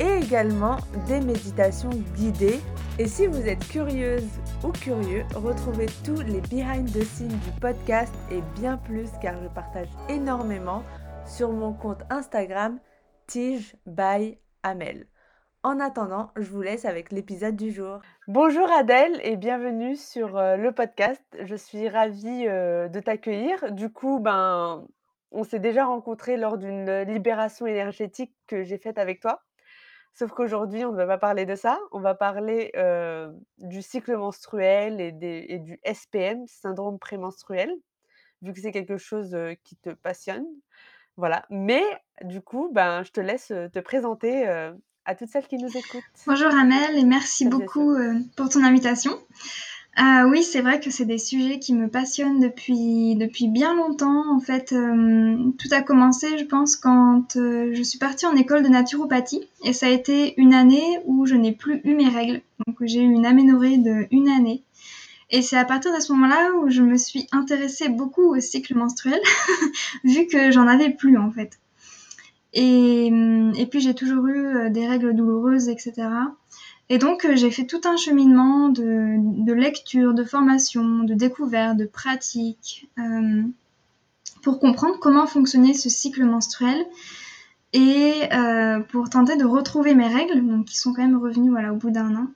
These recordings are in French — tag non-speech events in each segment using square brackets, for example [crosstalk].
et également des méditations guidées. Et si vous êtes curieuse ou curieux, retrouvez tous les behind the scenes du podcast et bien plus car je partage énormément sur mon compte Instagram Tige by. En attendant, je vous laisse avec l'épisode du jour. Bonjour Adèle et bienvenue sur euh, le podcast. Je suis ravie euh, de t'accueillir. Du coup, ben, on s'est déjà rencontrés lors d'une libération énergétique que j'ai faite avec toi. Sauf qu'aujourd'hui, on ne va pas parler de ça. On va parler euh, du cycle menstruel et, des, et, du SPM, syndrome prémenstruel, vu que c'est quelque chose euh, qui te passionne. Voilà. Mais du coup, ben, je te laisse te présenter euh, à toutes celles qui nous écoutent. Bonjour Amel et merci beaucoup pour ton invitation. Euh, oui, c'est vrai que c'est des sujets qui me passionnent depuis, depuis bien longtemps. En fait, euh, tout a commencé, je pense, quand euh, je suis partie en école de naturopathie. Et ça a été une année où je n'ai plus eu mes règles. Donc, j'ai eu une aménorrhée de une année. Et c'est à partir de ce moment-là où je me suis intéressée beaucoup au cycle menstruel, [laughs] vu que j'en avais plus, en fait. Et, et puis, j'ai toujours eu euh, des règles douloureuses, etc. Et donc, euh, j'ai fait tout un cheminement de, de, lecture, de formation, de découverte, de pratique, euh, pour comprendre comment fonctionnait ce cycle menstruel et euh, pour tenter de retrouver mes règles, donc qui sont quand même revenues voilà, au bout d'un an.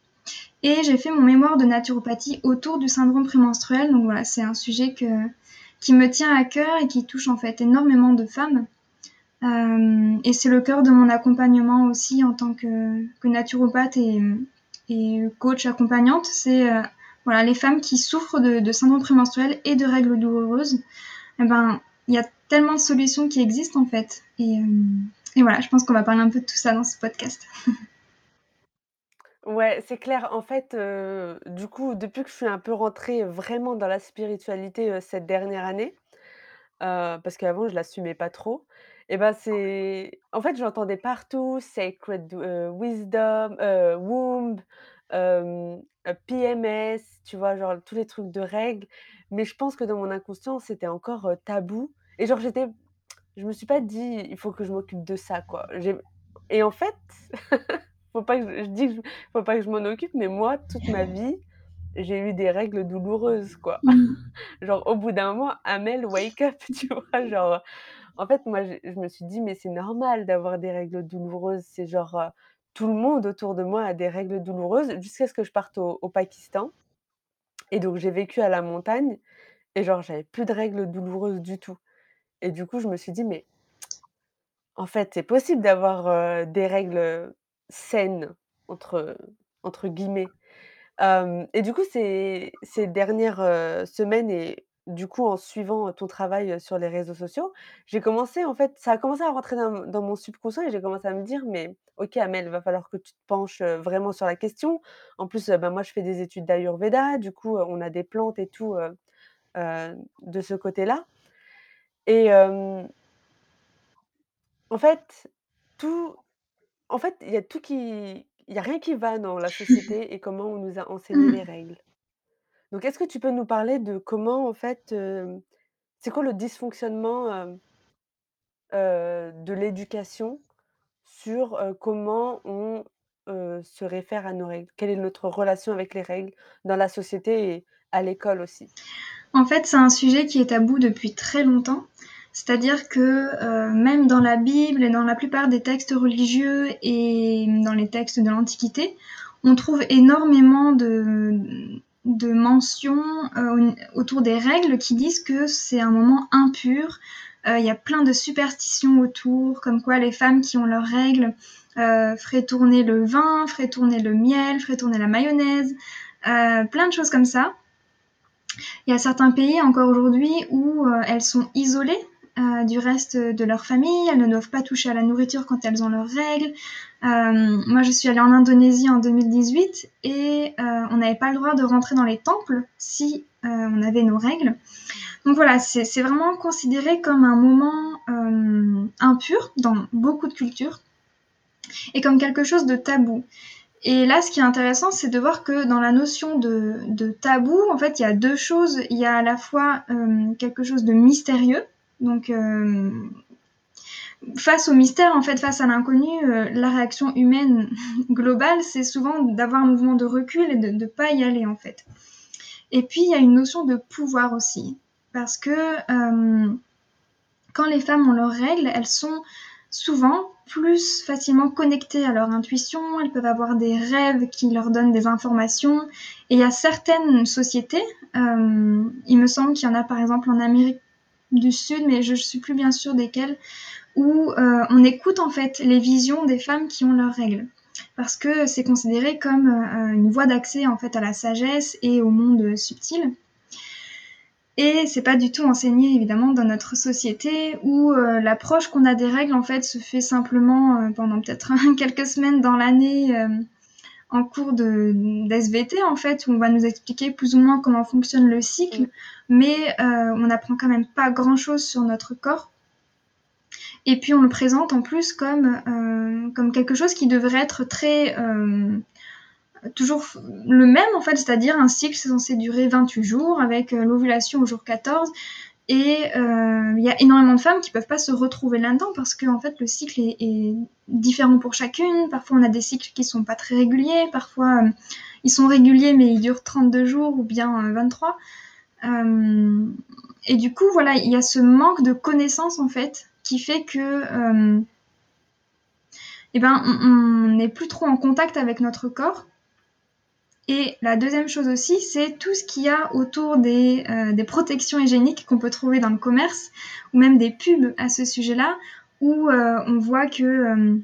Et j'ai fait mon mémoire de naturopathie autour du syndrome prémenstruel. Donc voilà, c'est un sujet qui me tient à cœur et qui touche en fait énormément de femmes. Euh, et c'est le cœur de mon accompagnement aussi en tant que, naturopathe et, coach accompagnante. C'est euh, voilà, les femmes qui souffrent de, syndrome prémenstruel et de règles douloureuses. Eh ben, il y a tellement de solutions qui existent en fait. Et, euh, voilà, je pense qu'on va parler un peu de tout ça dans ce podcast. [laughs] Ouais, c'est clair. En fait, du coup, depuis que je suis un peu rentrée vraiment dans la spiritualité cette dernière année, parce qu'avant je l'assumais pas trop, et ben c'est en fait, j'entendais partout sacred euh, wisdom, heu, womb, hem, PMS, tu vois? Genre tous les trucs de règles, mais je pense que dans mon inconscient, c'était encore, tabou et genre j'étais je me suis pas dit: «Il faut que je m'occupe de ça», quoi. J'ai et en fait, [laughs] faut pas que je je dis que je faut pas que je m'en occupe, mais moi, toute ma vie, j'ai eu des règles douloureuses, quoi. Mmh. [laughs] Genre au bout d'un moment, Amel, wake up, [laughs] tu vois? Genre en fait, moi, je, me suis dit, mais c'est normal d'avoir des règles douloureuses. C'est genre, euh, tout le monde autour de moi a des règles douloureuses jusqu'à ce que je parte au, Pakistan. Et donc, j'ai vécu à la montagne et genre, j'avais plus de règles douloureuses du tout. Et du coup, je me suis dit, mais en fait, c'est possible d'avoir euh, des règles saines, entre, entre guillemets. Et du coup, ces, ces dernières euh, semaines et du coup, en suivant ton travail sur les réseaux sociaux, j'ai commencé, en fait, ça a commencé à rentrer dans, dans mon subconscient et j'ai commencé à me dire, mais ok, Amel, il va falloir que tu te penches vraiment sur la question. En plus, ben, moi, je fais des études d'Ayurveda, du coup, on a des plantes et tout euh, de ce côté-là. Et euh, en fait, tout, en fait, il y a tout qui, il y a rien qui va dans la [laughs] société et comment on nous a enseigné les Mmh. règles. Donc, est-ce que tu peux nous parler de comment, en fait, heu, c'est quoi le dysfonctionnement, hem, heu, de l'éducation sur, comment on, se réfère à nos règles? Quelle est notre relation avec les règles dans la société et à l'école aussi? En fait, c'est un sujet qui est tabou depuis très longtemps. C'est-à-dire que euh, même dans la Bible et dans la plupart des textes religieux et dans les textes de l'Antiquité, on trouve énormément de, de mentions euh, autour des règles qui disent que c'est un moment impur. Euh, Il y a plein de superstitions autour, comme quoi les femmes qui ont leurs règles euh, feraient tourner le vin, feraient tourner le miel, feraient tourner la mayonnaise, plein de choses comme ça. Il y a certains pays encore aujourd'hui où elles sont isolées du reste de leur famille. Elles ne doivent pas toucher à la nourriture quand elles ont leurs règles. Euh, moi, je suis allée en Indonésie en 2018 et euh, on n'avait pas le droit de rentrer dans les temples si euh, on avait nos règles. Donc voilà, c'est vraiment considéré comme un moment impur dans beaucoup de cultures et comme quelque chose de tabou. Et là, ce qui est intéressant, c'est de voir que dans la notion de, tabou, en fait, il y a deux choses. Il y a à la fois quelque chose de mystérieux, donc face au mystère, en fait, face à l'inconnu, euh, la réaction humaine [laughs] globale, c'est souvent d'avoir un mouvement de recul et de ne pas y aller, en fait. Et puis, il y a une notion de pouvoir aussi, parce que euh, quand les femmes ont leurs règles, elles sont souvent plus facilement connectées à leur intuition, elles peuvent avoir des rêves qui leur donnent des informations. Et il y a certaines sociétés, euh, il me semble qu'il y en a par exemple en Amérique du Sud, mais je ne suis plus bien sûre desquelles, où euh, on écoute en fait les visions des femmes qui ont leurs règles. Parce que c'est considéré comme euh, une voie d'accès en fait à la sagesse et au monde subtil. Et c'est pas du tout enseigné évidemment dans notre société où euh, l'approche qu'on a des règles en fait se fait simplement euh, pendant peut-être [laughs] quelques semaines dans l'année en cours de d'SVT en fait où on va nous expliquer plus ou moins comment fonctionne le cycle, mais on n'apprend quand même pas grand chose sur notre corps. Et puis on le présente en plus comme euh, comme quelque chose qui devrait être très euh, toujours le même en fait, c'est-à-dire un cycle c'est censé durer 28 jours avec euh, l'ovulation au jour 14 et il y a énormément de femmes qui peuvent pas se retrouver là-dedans parce que en fait le cycle est, différent pour chacune. Parfois on a des cycles qui sont pas très réguliers, parfois ils sont réguliers mais ils durent 32 jours ou bien 23. Euh, et du coup voilà, il y a ce manque de connaissances en fait qui fait que euh, eh ben, on n'est plus trop en contact avec notre corps et la deuxième chose aussi, c'est tout ce qu'il y a autour des, euh, protections hygiéniques qu'on peut trouver dans le commerce, ou même des pubs à ce sujet-là, où euh, on voit que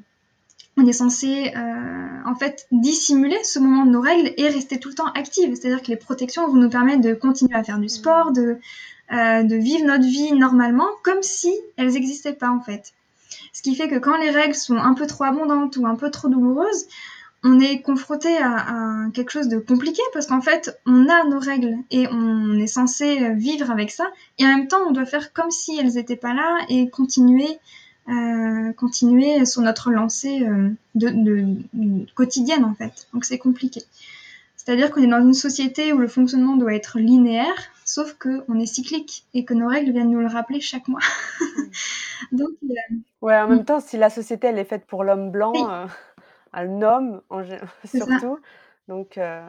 on est censé en fait dissimuler ce moment de nos règles et rester tout le temps active. C'est-à-dire que les protections vont nous permettre de continuer à faire du sport, de, euh, de vivre notre vie normalement, comme si elles n'existaient pas en fait. Ce qui fait que quand les règles sont un peu trop abondantes ou un peu trop douloureuses, on est confronté à, quelque chose de compliqué parce qu'en fait, on a nos règles et on est censé vivre avec ça. Et en même temps, on doit faire comme si elles n'étaient pas là et continuer, euh, continuer sur notre lancée euh, quotidienne en fait. Donc c'est compliqué. C'est-à-dire qu'on est dans une société où le fonctionnement doit être linéaire, sauf qu'on est cyclique et que nos règles viennent nous le rappeler chaque mois. [laughs] Donc, euh... ouais, en même temps, si la société elle est faite pour l'homme blanc. Oui. Euh un homme en [laughs] surtout. Donc, euh...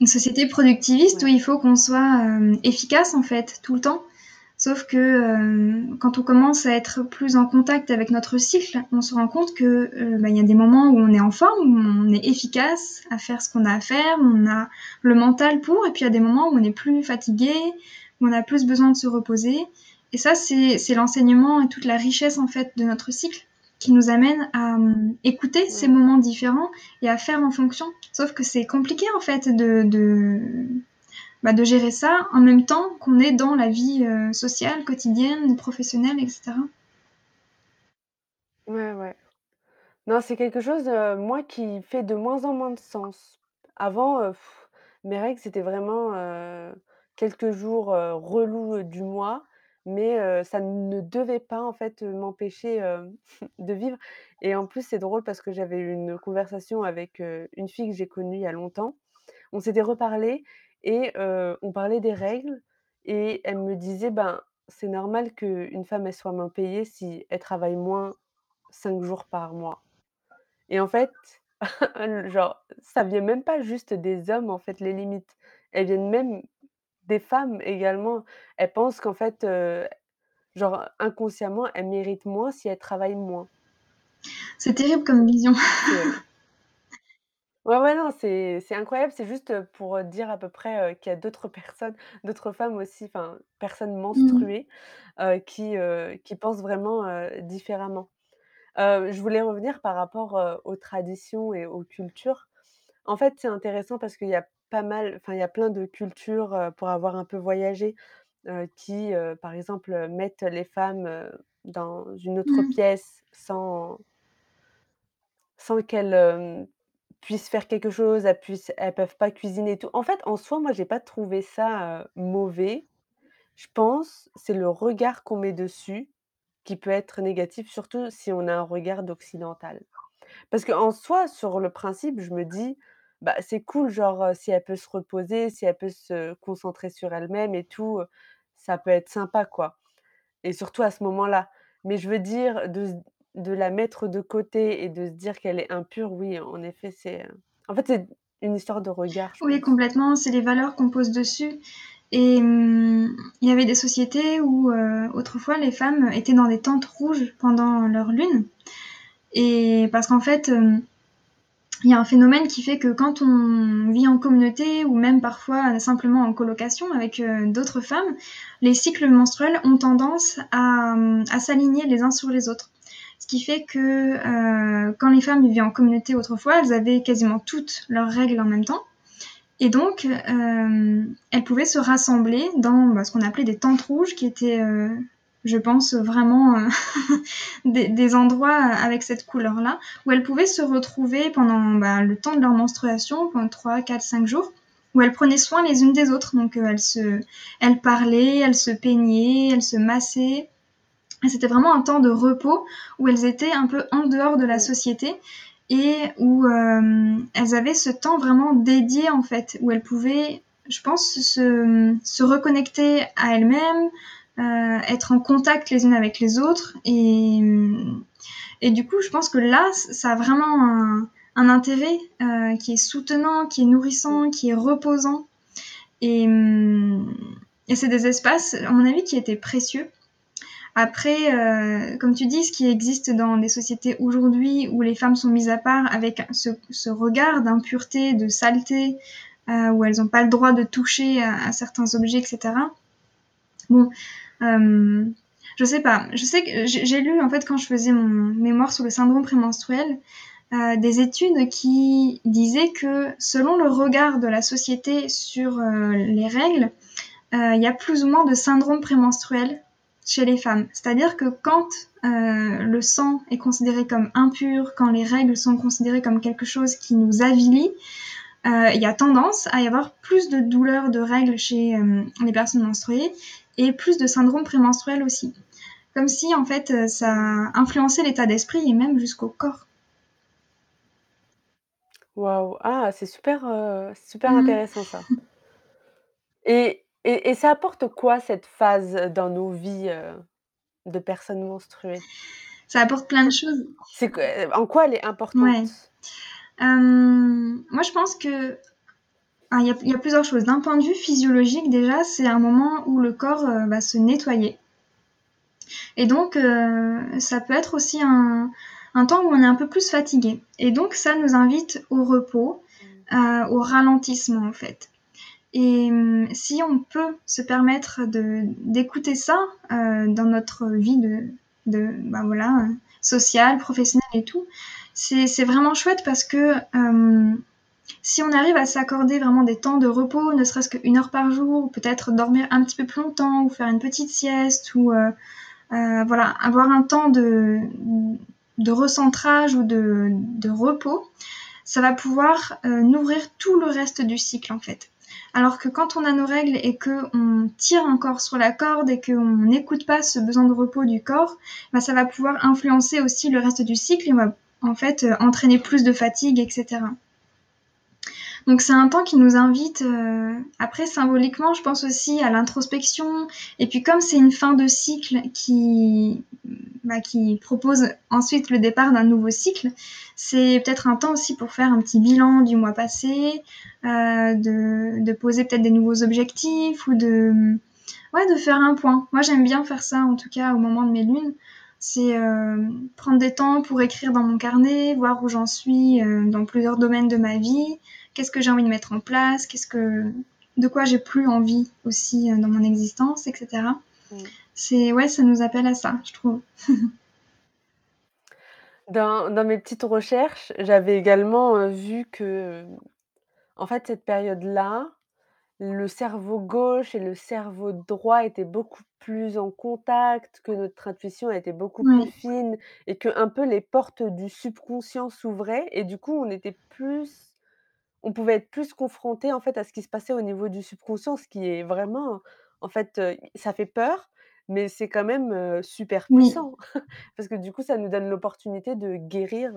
Une société productiviste ouais. où il faut qu'on soit efficace en fait tout le temps. Sauf que euh, quand on commence à être plus en contact avec notre cycle, on se rend compte que il euh, bah, y a des moments où on est en forme, où on est efficace à faire ce qu'on a à faire, on a le mental pour, et puis il y a des moments où on est plus fatigué, où on a plus besoin de se reposer. Et ça, c'est l'enseignement et toute la richesse en fait de notre cycle qui nous amène à euh, écouter ces moments différents et à faire en fonction. Sauf que c'est compliqué en fait de, de, bah, de, gérer ça en même temps qu'on est dans la vie euh, sociale, quotidienne, professionnelle, etc. Ouais, ouais. Non, c'est quelque chose, euh, moi, qui fait de moins en moins de sens. Avant, euh, mes règles, c'était vraiment quelques jours relous du mois mais ça ne devait pas en fait, m'empêcher, [laughs] de vivre et en plus, c'est drôle parce que j'avais eu une conversation avec, une fille que j'ai connue il y a longtemps. On s'était reparlé et heu, on parlait des règles et elle me disait: «Ben, c'est normal qu'une femme, elle soit moins payée si elle travaille moins 5 jours par mois» et en fait, [laughs] genre, ça vient même pas juste des hommes, en fait, les limites. Elles viennent même des femmes également. Elles pensent qu'en fait, heu, genre inconsciemment, elles méritent moins si elles travaillent moins. C'est terrible comme vision. Ouais, ouais, non, c'est c'est incroyable. C'est juste, pour dire à peu près, heu, qu'il y a d'autres personnes, d'autres femmes aussi, enfin, personnes Mmh. menstruées, heu, qui, heu, qui pensent vraiment, heu, différemment. Heu, je voulais revenir par rapport, heu, aux traditions et aux cultures. En fait, c'est intéressant parce qu'il y a pas mal enfin, il y a plein de cultures, heu, pour avoir un peu voyagé. heu, qui, heu, par exemple, heu, mettent les femmes, heu, dans une autre Mmh. pièce sans sans qu'elles, hem, puissent faire quelque chose, elles puissent elles peuvent pas cuisiner et tout. En fait, en soi, moi, j'ai pas trouvé ça, mauvais. Je pense, c'est le regard qu'on met dessus qui peut être négatif, surtout si on a un regard d'occidental. Parce qu'en soi, sur le principe, je me dis: «Bah, c'est cool, genre, si elle peut se reposer, si elle peut se concentrer sur elle-même et tout, ça peut être sympa, quoi» et surtout à ce moment-là. Mais je veux dire, de de la mettre de côté et de se dire qu'elle est impure, oui, en effet, c'est, heu, en fait, c'est une histoire de regard, je Oui, pense. complètement, c'est les valeurs qu'on pose dessus et mmh, il y avait des sociétés où, heu, autrefois, les femmes étaient dans des tentes rouges pendant leur lune et parce qu'en fait, hem, il y a un phénomène qui fait que quand on vit en communauté ou même parfois simplement en colocation avec, d'autres femmes, les cycles menstruels ont tendance à, mmh, à s'aligner les uns sur les autres. Ce qui fait que, heu, quand les femmes vivaient en communauté autrefois, elles avaient quasiment toutes leurs règles en même temps et donc, euh, elles pouvaient se rassembler dans bah, ce qu'on appelait des tentes rouges, qui étaient, euh, je pense, vraiment euh, [laughs] des, endroits avec cette couleur-là, où elles pouvaient se retrouver pendant bah, le temps de leur menstruation, pendant 3, 4, 5 jours, où elles prenaient soin les unes des autres. Donc, euh, elles, se, elles parlaient, elles se peignaient, elles se massaient. C'était vraiment un temps de repos où elles étaient un peu en dehors de la société et où euh, elles avaient ce temps vraiment dédié en fait, où elles pouvaient, je pense, se, reconnecter à elles-mêmes, euh, être en contact les unes avec les autres. Et, et du coup, je pense que là, ça a vraiment un, intérêt euh, qui est soutenant, qui est nourrissant, qui est reposant. Et c'est des espaces, à mon avis, qui étaient précieux. Après, euh, comme tu dis, ce qui existe dans des sociétés aujourd'hui où les femmes sont mises à part avec ce, regard d'impureté, de saleté, euh, où elles n'ont pas le droit de toucher à, certains objets, etc. Bon, euh, je sais pas. Je sais que j'ai lu, en fait, quand je faisais mon mémoire sur le syndrome prémenstruel, euh, des études qui disaient que selon le regard de la société sur les règles, il y a plus ou moins de syndrome prémenstruel chez les femmes. C'est-à-dire que quand euh, le sang est considéré comme impur, quand les règles sont considérées comme quelque chose qui nous avilit, euh, il y a tendance à y avoir plus de douleurs de règles chez euh, les personnes menstruées et plus de syndrome prémenstruel aussi. Comme si en fait ça influençait l'état d'esprit et même jusqu'au corps. Waouh! Ah, c'est super, Mmh. intéressant ça. Et et et ça apporte quoi cette phase dans nos vies, heu, de personnes menstruées? Ça apporte plein de choses. C'est que en quoi elle est Ouais. importante? Hem, moi je pense que ah, il y a il y a plusieurs choses. D'un point de vue physiologique déjà, c'est un moment où le corps, heu, va se nettoyer. Et donc heu, ça peut être aussi un un temps où on est un peu plus fatigué et donc ça nous invite au repos, Mmh. heu, au ralentissement en fait. Et mmh, si on peut se permettre de d'écouter ça, heu, dans notre vie de de bah, voilà, sociale, professionnelle et tout, c'est c'est vraiment chouette parce que, hem, si on arrive à s'accorder vraiment des temps de repos, ne serait-ce qu'une heure par jour, ou peut-être dormir un petit peu plus longtemps ou faire une petite sieste ou, heu heu, voilà, avoir un temps de de recentrage ou de de repos, ça va pouvoir, heu, nourrir tout le reste du cycle, en fait. Alors que quand on a nos règles et qu'on tire encore sur la corde et qu'on n'écoute pas ce besoin de repos du corps, bah, ça va pouvoir influencer aussi le reste du cycle et va en fait euh, entraîner plus de fatigue, etc. Donc c'est un temps qui nous invite, euh, après symboliquement, je pense aussi à l'introspection. Et puis comme c'est une fin de cycle qui, bah, qui propose ensuite le départ d'un nouveau cycle, c'est peut-être un temps aussi pour faire un petit bilan du mois passé, euh, de, de, poser peut-être des nouveaux objectifs ou de, ouais, de faire un point. Moi j'aime bien faire ça en tout cas au moment de mes lunes. C'est euh, prendre des temps pour écrire dans mon carnet, voir où j'en suis euh, dans plusieurs domaines de ma vie, qu'est-ce que j'ai envie de mettre en place, qu'est-ce que, de quoi j'ai plus envie aussi dans mon existence, etc. Mmh. C'est ouais, ça nous appelle à ça, je trouve. [laughs] Dans dans mes petites recherches, j'avais également, vu que, en fait, cette période-là, le cerveau gauche et le cerveau droit étaient beaucoup plus en contact, que notre intuition était beaucoup plus Oui. fine et qu'un peu les portes du subconscient s'ouvraient et du coup, on était plus on pouvait être plus confrontés, en fait, à ce qui se passait au niveau du subconscient, ce qui est vraiment en fait, heu, ça fait peur, mais c'est quand même, super Oui. puissant [laughs] parce que du coup, ça nous donne l'opportunité de guérir,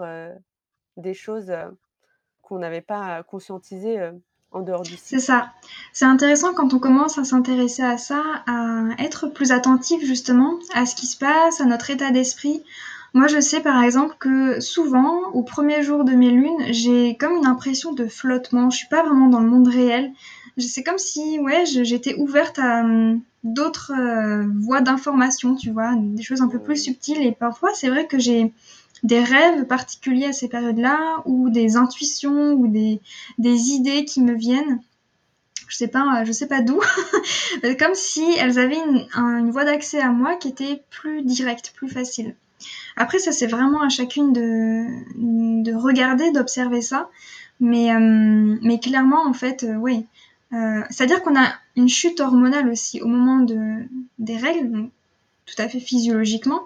des choses, qu'on n'avait pas conscientisées, en dehors du C'est ça. C'est intéressant quand on commence à s'intéresser à ça, à être plus attentif justement à ce qui se passe, à notre état d'esprit. Moi, je sais par exemple que souvent, au 1er jour de mes lunes, j'ai comme une impression de flottement. Je suis pas vraiment dans le monde réel. C'est comme si, ouais, je j'étais ouverte à, mmh, d'autres, heu, voies d'information, tu vois? Des choses un peu plus subtiles et parfois, c'est vrai que j'ai des rêves particuliers à ces périodes-là ou des intuitions ou des des idées qui me viennent. Je sais pas, je sais pas d'où, mais [laughs] comme si elles avaient une un une voie d'accès à moi qui était plus directe, plus facile. Après ça, c'est vraiment à chacune de de regarder, d'observer ça, mais mais clairement, en fait, oui, heu, c'est-à-dire qu'on a une chute hormonale aussi au moment de des règles, donc tout à fait physiologiquement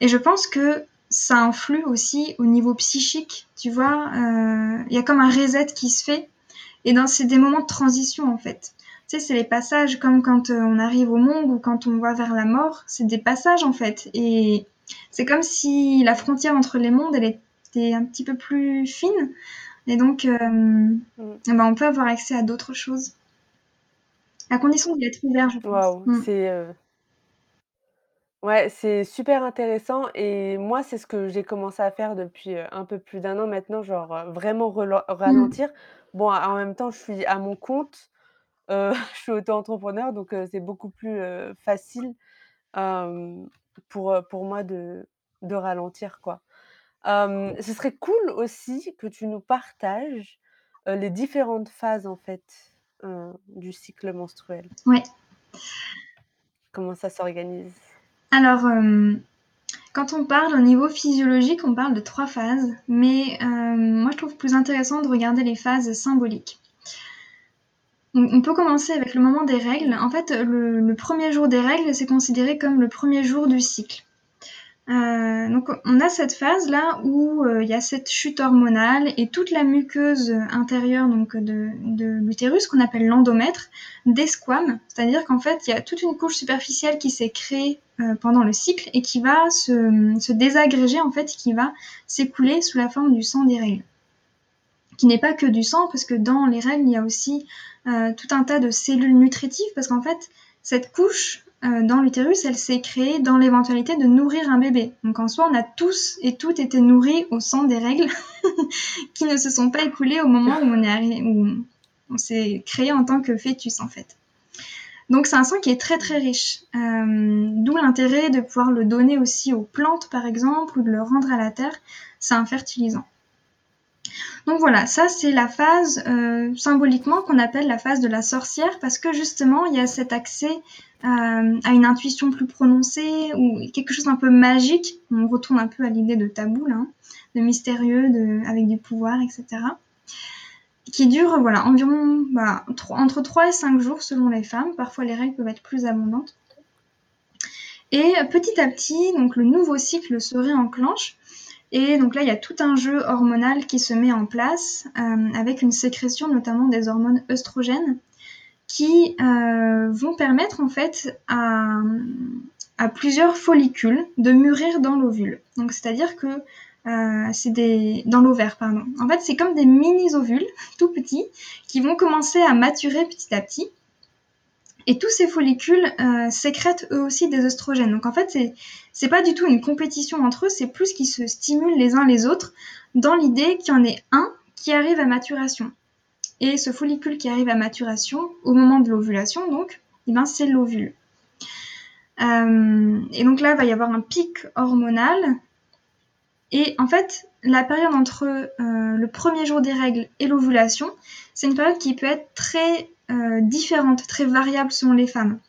et je pense que ça influe aussi au niveau psychique, tu vois? Heu, il y a comme un reset qui se fait et dans c'est des moments de transition, en fait. Tu sais, c'est les passages comme quand, heu, on arrive au monde ou quand on va vers la mort, c'est des passages, en fait et c'est comme si la frontière entre les mondes, elle était un petit peu plus fine et donc Mmh. et ben, on peut avoir accès à d'autres choses. À condition d'y être ouvert, je pense. Waouh, Mmh. c'est, heu Ouais, c'est super intéressant et moi, c'est ce que j'ai commencé à faire depuis, heu, un peu plus d'1 an maintenant, genre, vraiment Mmh. ralentir. Bon, en même temps, je suis à mon compte, [laughs] je suis auto-entrepreneur donc c'est beaucoup plus, facile, pour, pour moi de de ralentir, quoi. Hem, ce serait cool aussi que tu nous partages, heu, les différentes phases, en fait, heu, du cycle menstruel. Ouais. Comment ça s'organise? Alors, hem, quand on parle au niveau physiologique, on parle de 3 phases, mais hem, moi, je trouve plus intéressant de regarder les phases symboliques. On on peut commencer avec le moment des règles. En fait, le le 1er jour des règles, c'est considéré comme le 1er jour du cycle. Heu, donc on a cette phase-là où, heu, il y a cette chute hormonale et toute la muqueuse, intérieure donc de de l'utérus qu'on appelle l'endomètre desquame. C'est-à-dire qu'en fait, il y a toute une couche superficielle qui s'est créée, heu, pendant le cycle et qui va se, se désagréger, en fait, qui va s'écouler sous la forme du sang des règles. Qui n'est pas que du sang parce que dans les règles, il y a aussi, tout un tas de cellules nutritives parce qu'en fait, cette couche, dans l'utérus, elle s'est créée dans l'éventualité de nourrir un bébé. Donc en soi, on a tous et toutes été nourris au sang des règles [laughs] qui ne se sont pas écoulées au moment où on est arri où on s'est créé en tant que fœtus, en fait. Donc c'est un sang qui est très, très riche, hem, d'où l'intérêt de pouvoir le donner aussi aux plantes, par exemple, ou de le rendre à la terre. C'est un fertilisant. Donc voilà, ça c'est la phase, heu, symboliquement qu'on appelle la phase de la sorcière parce que justement, il y a cet accès, à une intuition plus prononcée ou quelque chose d'un peu magique. On retourne un peu à l'idée de tabou là, hein, de mystérieux, avec du pouvoir et cetera. Qui dure, voilà, environ, bah, entre 3 et 5 jours selon les femmes. Parfois les règles peuvent être plus abondantes. Et petit à petit, donc le nouveau cycle se réenclenche et donc là, il y a tout un jeu hormonal qui se met en place, hem, avec une sécrétion notamment des hormones œstrogènes qui, heu, vont permettre en fait à, plusieurs follicules de mûrir dans l'ovule. Donc c'est-à-dire que, heu, c'est dans l'ovaire, pardon. En fait, c'est comme des mini ovules [laughs] tout petits qui vont commencer à maturer petit à petit et tous ces follicules, heu, sécrètent eux aussi des œstrogènes. Donc en fait, c'est c'est pas du tout une compétition entre eux, c'est plus qu'ils se stimulent les uns les autres dans l'idée qu'il y en ait un qui arrive à maturation et ce follicule qui arrive à maturation au moment de l'ovulation donc, et ben, c'est l'ovule. Hem et donc là, il va y avoir un pic hormonal et en fait, la période entre, heu, le 1er jour des règles et l'ovulation, c'est une période qui peut être très, heu, différente, très variable selon les femmes.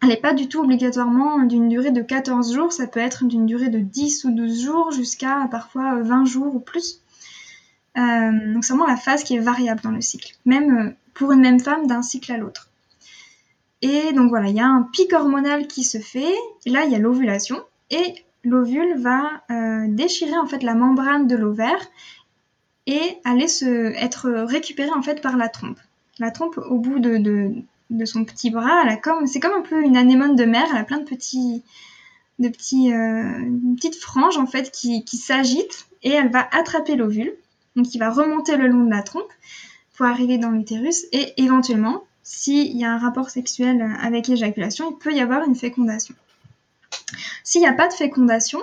Elle est pas du tout obligatoirement d'une durée de 14 jours, ça peut être d'une durée de 10 ou 12 jours jusqu'à parfois, heu, 20 jours ou plus. Hem, donc c'est vraiment la phase qui est variable dans le cycle. Même, heu, pour une même femme d'un cycle à l'autre. Et donc voilà, il y a un pic hormonal qui se fait, et là il y a l'ovulation, et l'ovule va euh, déchirer en fait la membrane de l'ovaire et aller se être récupéré en fait par la trompe. La trompe au bout de, son petit bras, a comme c'est comme un peu une anémone de mer, elle a plein de petits de petits euh, petites franges en fait qui, qui s'agitent et elle va attraper l'ovule, donc il va remonter le long de la trompe pour arriver dans l'utérus et éventuellement, s'il y a un rapport sexuel avec l'éjaculation, il peut y avoir une fécondation. S'il n'y a pas de fécondation,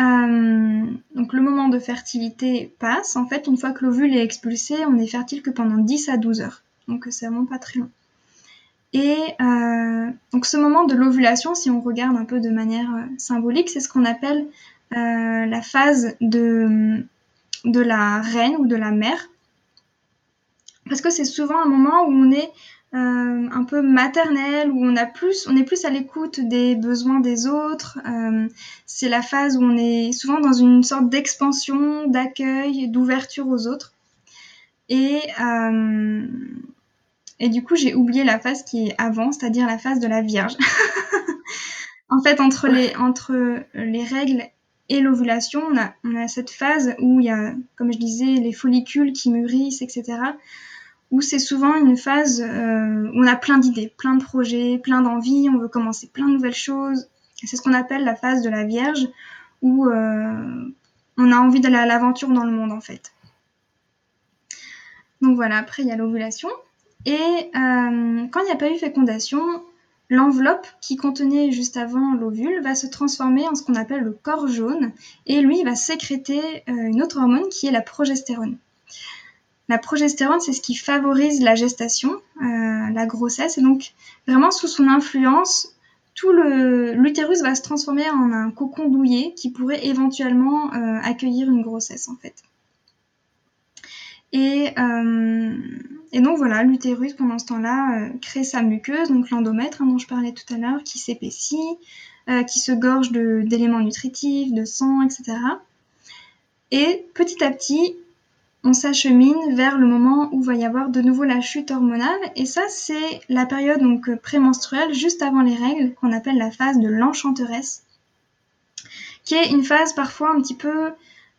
euh, donc le moment de fertilité passe. En fait, une fois que l'ovule est expulsé, on est fertile que pendant 10 à 12 heures. Donc c'est vraiment pas très long. Et euh, donc ce moment de l'ovulation, si on regarde un peu de manière euh, symbolique, c'est ce qu'on appelle la phase de, de la reine ou de la mère. Parce que c'est souvent un moment où on est euh, un peu maternelle où on plus, est plus à l'écoute des besoins des autres. Euh, c'est la phase où on est souvent dans une sorte d'expansion, d'accueil, d'ouverture aux autres. Et euh, et du coup, j'ai oublié la phase qui est avant, c'est-à-dire la phase de la Vierge. [laughs] en fait, entre les entre les règles et l'ovulation, on a, cette phase où il y a, comme je disais, les follicules qui mûrissent, etc où c'est souvent une phase euh, où on a plein d'idées, plein de projets, plein d'envies, on veut commencer plein de nouvelles choses. C'est ce qu'on appelle la phase de la Vierge, où euh, on a envie d'aller à l'aventure dans le monde en fait. Donc voilà, après il y a l'ovulation. Et euh, quand il n'y a pas eu fécondation, l'enveloppe qui contenait juste avant l'ovule va se transformer en ce qu'on appelle le corps jaune, et lui va sécréter une autre hormone qui est la progestérone. La progestérone, c'est ce qui favorise la gestation, euh, la grossesse. Et donc, vraiment, sous son influence, tout l'utérus va se transformer en un cocon douillet qui pourrait éventuellement euh, accueillir une grossesse, en fait. Et, euh, donc voilà, l'utérus pendant ce temps-là crée sa muqueuse, donc l'endomètre hein, dont je parlais tout à l'heure, qui s'épaissit, qui se gorge d'éléments nutritifs, de sang, etc. Et petit à petit, on s'achemine vers le moment où va y avoir de nouveau la chute hormonale. Et ça, c'est la période donc euh, prémenstruelle, juste avant les règles, qu'on appelle la phase de l'enchanteresse, qui est une phase parfois un petit peu, euh,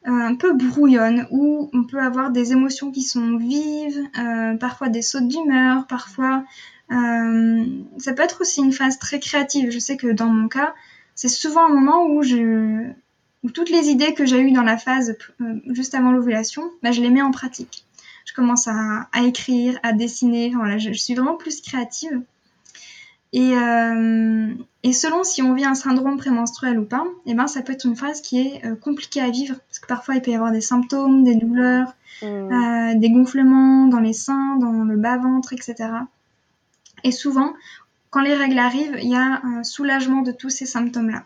un peu brouillonne, où on peut avoir des émotions qui sont vives, euh, parfois des sautes d'humeur, parfois ça peut être aussi une phase très créative. Je sais que dans mon cas, c'est souvent un moment où je, où toutes les idées que j'ai eues dans la phase euh, juste avant l'ovulation, bah, je les mets en pratique. Je commence à, écrire, à dessiner. Voilà, je, suis vraiment plus créative. Et, euh, et, selon si on vit un syndrome prémenstruel ou pas, eh ben, ça peut être une phase qui est euh, compliquée à vivre. Parce que parfois, il peut y avoir des symptômes, des douleurs, mmh. des gonflements dans les seins, dans le bas-ventre, etc. Et souvent, quand les règles arrivent, il y a un soulagement de tous ces symptômes-là.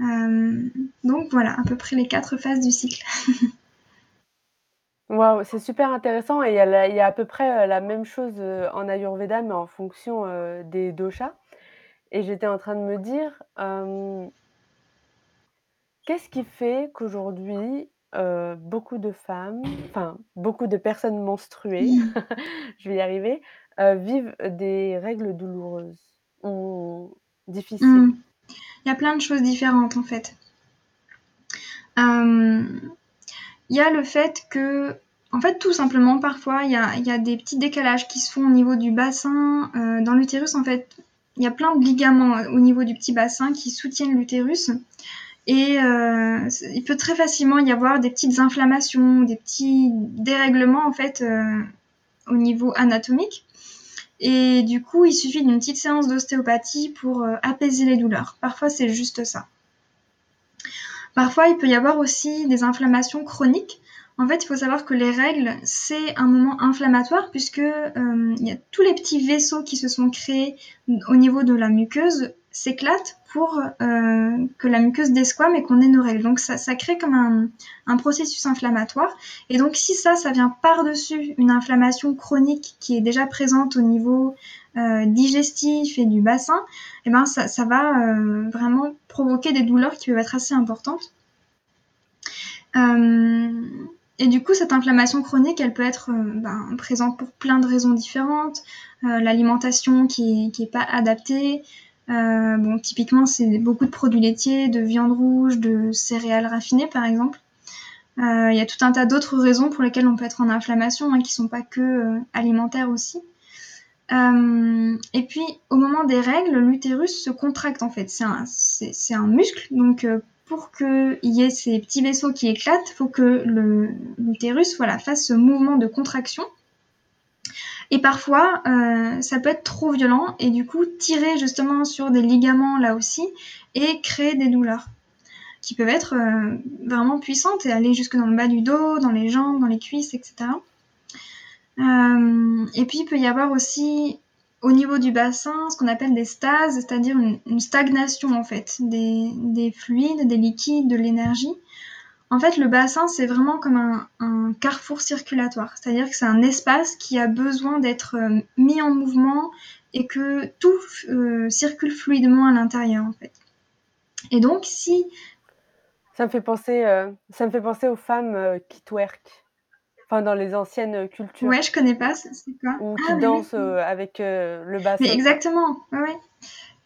Euh, donc voilà, à peu près les quatre phases du cycle. [laughs] Waouh, c'est super intéressant et il y, a à peu près euh, la même chose euh, en Ayurveda, mais en fonction des doshas. Et j'étais en train de me dire, qu'est-ce qui fait qu'aujourd'hui, beaucoup de femmes, enfin beaucoup de personnes menstruées, [laughs] [laughs] je vais y arriver, vivent des règles douloureuses ou difficiles? Mmh. Il y a plein de choses différentes en fait. Euh, il y a le fait que, en fait, tout simplement, parfois, il y a, des petits décalages qui se font au niveau du bassin. Euh, dans l'utérus, en fait, il y a plein de ligaments au niveau du petit bassin qui soutiennent l'utérus. Et euh, il peut très facilement y avoir des petites inflammations, des petits dérèglements, en fait, au niveau anatomique. Et du coup, il suffit d'une petite séance d'ostéopathie pour euh, apaiser les douleurs. Parfois, c'est juste ça. Parfois, il peut y avoir aussi des inflammations chroniques. En fait, il faut savoir que les règles, c'est un moment inflammatoire puisque euh, il y a tous les petits vaisseaux qui se sont créés au niveau de la muqueuse s'éclate pour euh, que la muqueuse desquame et qu'on ait nos règles. Donc ça, ça crée comme un, un, processus inflammatoire. Et donc si ça, ça vient par-dessus une inflammation chronique qui est déjà présente au niveau euh, digestif et du bassin, et eh ben ça, ça va euh, vraiment provoquer des douleurs qui peuvent être assez importantes. et du coup, cette inflammation chronique, elle peut être ben, présente pour plein de raisons différentes. L'alimentation qui n'est pas adaptée, euh, bon, typiquement, c'est beaucoup de produits laitiers, de viande rouge, de céréales raffinées, par exemple. Euh, il y a tout un tas d'autres raisons pour lesquelles on peut être en inflammation, hein, qui sont pas que euh, alimentaires aussi. et puis, au moment des règles, l'utérus se contracte en fait. C'est un, c'est, un muscle, donc pour qu'il y ait ces petits vaisseaux qui éclatent, il faut que l'utérus voilà, fasse ce mouvement de contraction et parfois, euh, ça peut être trop violent et du coup tirer justement sur des ligaments là aussi et créer des douleurs qui peuvent être euh, vraiment puissantes et aller jusque dans le bas du dos, dans les jambes, dans les cuisses, etc. Euh, et puis il peut y avoir aussi au niveau du bassin ce qu'on appelle des stases, c'est-à-dire une, stagnation en fait des fluides, des liquides, de l'énergie en fait, le bassin, c'est vraiment comme un, carrefour circulatoire. C'est-à-dire que c'est un espace qui a besoin d'être euh, mis en mouvement et que tout euh, circule fluidement à l'intérieur, en fait. Et donc, si... Ça me fait penser, euh, ça me fait penser aux femmes qui twerk. Enfin, dans les anciennes cultures. Ouais, je connais pas, c'est quoi? Ou qui ah, dansent avec le bassin. Mais exactement, ouais, ouais.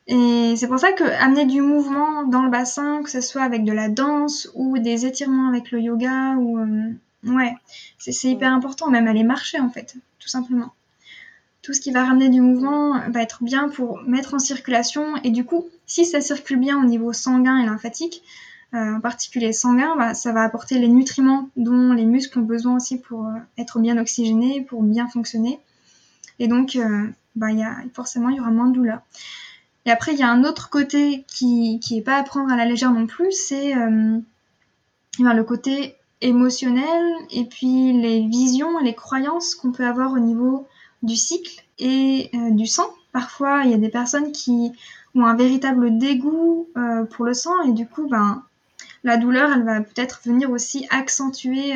Et c'est pour ça que amener du mouvement dans le bassin, que ce soit avec de la danse ou des étirements avec le yoga, ou euh, ouais, c'est hyper important. Même aller marcher en fait, tout simplement. Tout ce qui va ramener du mouvement va être bien pour mettre en circulation. Et du coup, si ça circule bien au niveau sanguin et lymphatique, euh, en particulier sanguin, bah, ça va apporter les nutriments dont les muscles ont besoin aussi pour euh, être bien oxygénés, pour bien fonctionner. Et donc, bah, y a, forcément, il y aura moins de douleur. Et après, il y a un autre côté qui n'est pas à prendre à la légère non plus, c'est euh, le côté émotionnel et puis les visions, les croyances qu'on peut avoir au niveau du cycle et euh, du sang. Parfois, il y a des personnes qui ont un véritable dégoût euh, pour le sang et du coup, ben, la douleur, elle va peut-être venir aussi accentuer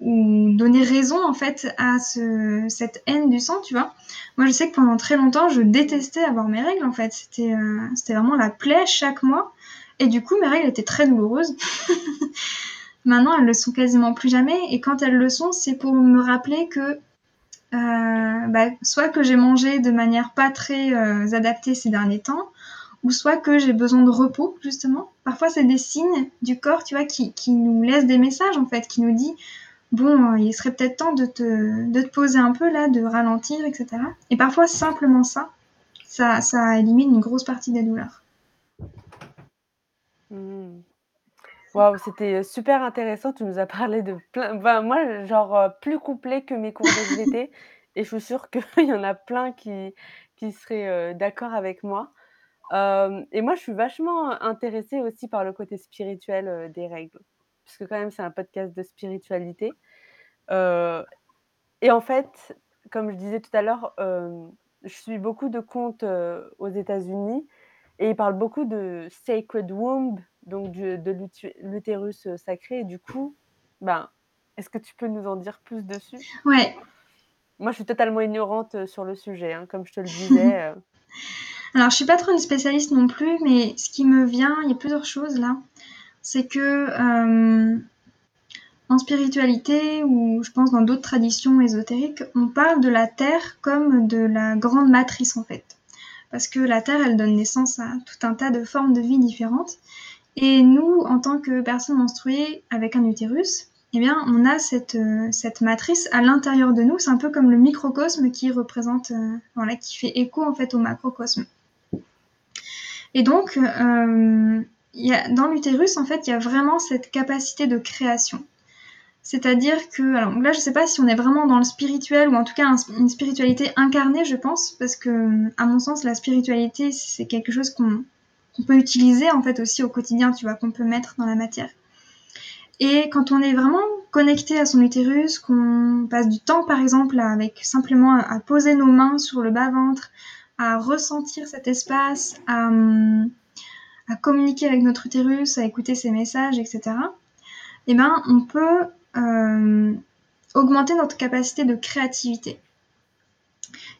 ou donner raison en fait à ce, cette haine du sang, tu vois. Moi, je sais que pendant très longtemps, je détestais avoir mes règles en fait. C'était euh, vraiment la plaie chaque mois. Et du coup, mes règles étaient très douloureuses. [laughs] Maintenant, elles le sont quasiment plus jamais. Et quand elles le sont, c'est pour me rappeler que euh, bah, soit que j'ai mangé de manière pas très euh, adaptée ces derniers temps, ou soit que j'ai besoin de repos, justement. Parfois, c'est des signes du corps, tu vois, qui, qui nous laissent des messages, en fait, qui nous dit bon, euh, il serait peut-être temps de te, de te poser un peu là, de ralentir, etc. Et parfois, simplement ça, ça, ça élimine une grosse partie des douleurs. Hmm. Waouh, c'était super intéressant. Tu nous as parlé de plein. Ben, moi, genre, euh, plus complet que mes cours de [laughs] GT. et je suis sûre qu'il [laughs] y en a plein qui, qui seraient euh, d'accord avec moi. et moi, je suis vachement intéressée aussi par le côté spirituel des règles puisque quand même c'est un podcast de spiritualité. Euh, et en fait, comme je disais tout à l'heure, euh, je suis beaucoup de comptes euh, aux États-Unis et ils parlent beaucoup de sacred womb, donc de l'utérus sacré. Et du coup, ben, est-ce que tu peux nous en dire plus dessus? Ouais. Moi, je suis totalement ignorante sur le sujet, hein, comme je te le disais. [laughs] Alors, je suis pas trop une spécialiste non plus, mais ce qui me vient, il y a plusieurs choses là c'est que euh, en spiritualité ou je pense dans d'autres traditions ésotériques, on parle de la Terre comme de la grande matrice en fait. Parce que la Terre, elle donne naissance à tout un tas de formes de vie différentes. Et nous, en tant que personnes menstruées avec un utérus, eh bien, on a cette, euh, matrice à l'intérieur de nous. C'est un peu comme le microcosme qui représente, euh, voilà, qui fait écho en fait au macrocosme. Et donc, dans l'utérus, en fait, il y a vraiment cette capacité de création. C'est-à-dire que, alors là, je ne sais pas si on est vraiment dans le spirituel ou en tout cas une spiritualité incarnée, je pense, parce que, à mon sens, la spiritualité, c'est quelque chose qu'on peut utiliser en fait aussi au quotidien, tu vois, qu'on peut mettre dans la matière. Et quand on est vraiment connecté à son utérus, qu'on passe du temps, par exemple, avec simplement à poser nos mains sur le bas-ventre, à ressentir cet espace, à, hum, à communiquer avec notre utérus, à écouter ses messages, etc., eh ben, on peut euh, augmenter notre capacité de créativité.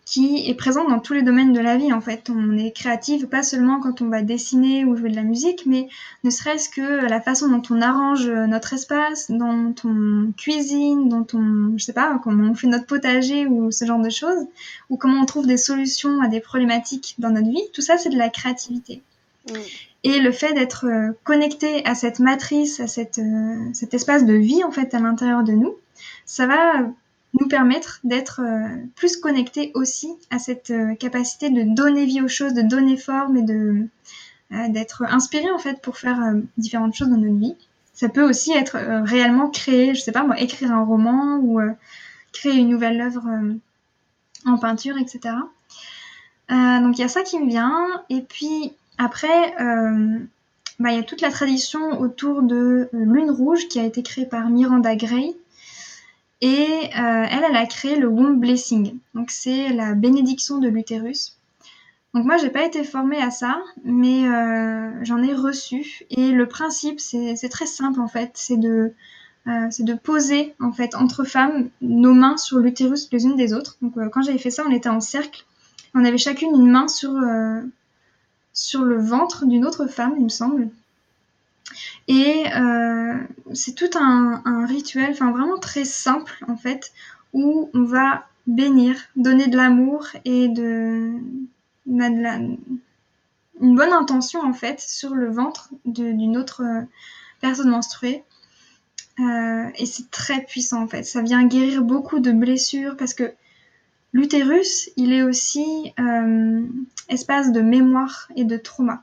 qui est présente dans tous les domaines de la vie en fait. On est créatif pas seulement quand on va dessiner ou jouer de la musique, mais ne serait-ce que la façon dont on arrange notre espace, dont on cuisine, dont on, je sais pas, comment on fait notre potager ou ce genre de choses, ou comment on trouve des solutions à des problématiques dans notre vie. Tout ça, c'est de la créativité. Mm. Et le fait d'être euh, connecté à cette matrice, à cette, euh, cet espace de vie en fait à l'intérieur de nous, ça va nous permettre d'être euh, plus connectés aussi à cette capacité de donner vie aux choses, de donner forme et de d'être inspiré en fait pour faire différentes choses dans notre vie. Ça peut aussi être réellement créer, je sais pas moi, écrire un roman ou créer une nouvelle œuvre en peinture, etc. donc il y a ça qui me vient. Et puis après, euh, bah, il y a toute la tradition autour de euh, Lune Rouge qui a été créée par Miranda Gray. Et euh, elle, elle a créé le Womb Blessing. Donc c'est la bénédiction de l'utérus. Donc moi, j'ai pas été formée à ça, mais j'en ai reçu. Et le principe, c'est très simple en fait. C'est de, poser en fait entre femmes nos mains sur l'utérus les unes des autres. Donc quand j'avais fait ça, on était en cercle. On avait chacune une main sur sur le ventre d'une autre femme, il me semble. Et euh, c'est tout un, rituel, enfin vraiment très simple en fait, où on va bénir, donner de l'amour et de, une bonne intention en fait sur le ventre d'une autre personne menstruée. Euh, et c'est très puissant en fait. Ça vient guérir beaucoup de blessures parce que L'utérus, il est aussi euh, espace de mémoire et de trauma.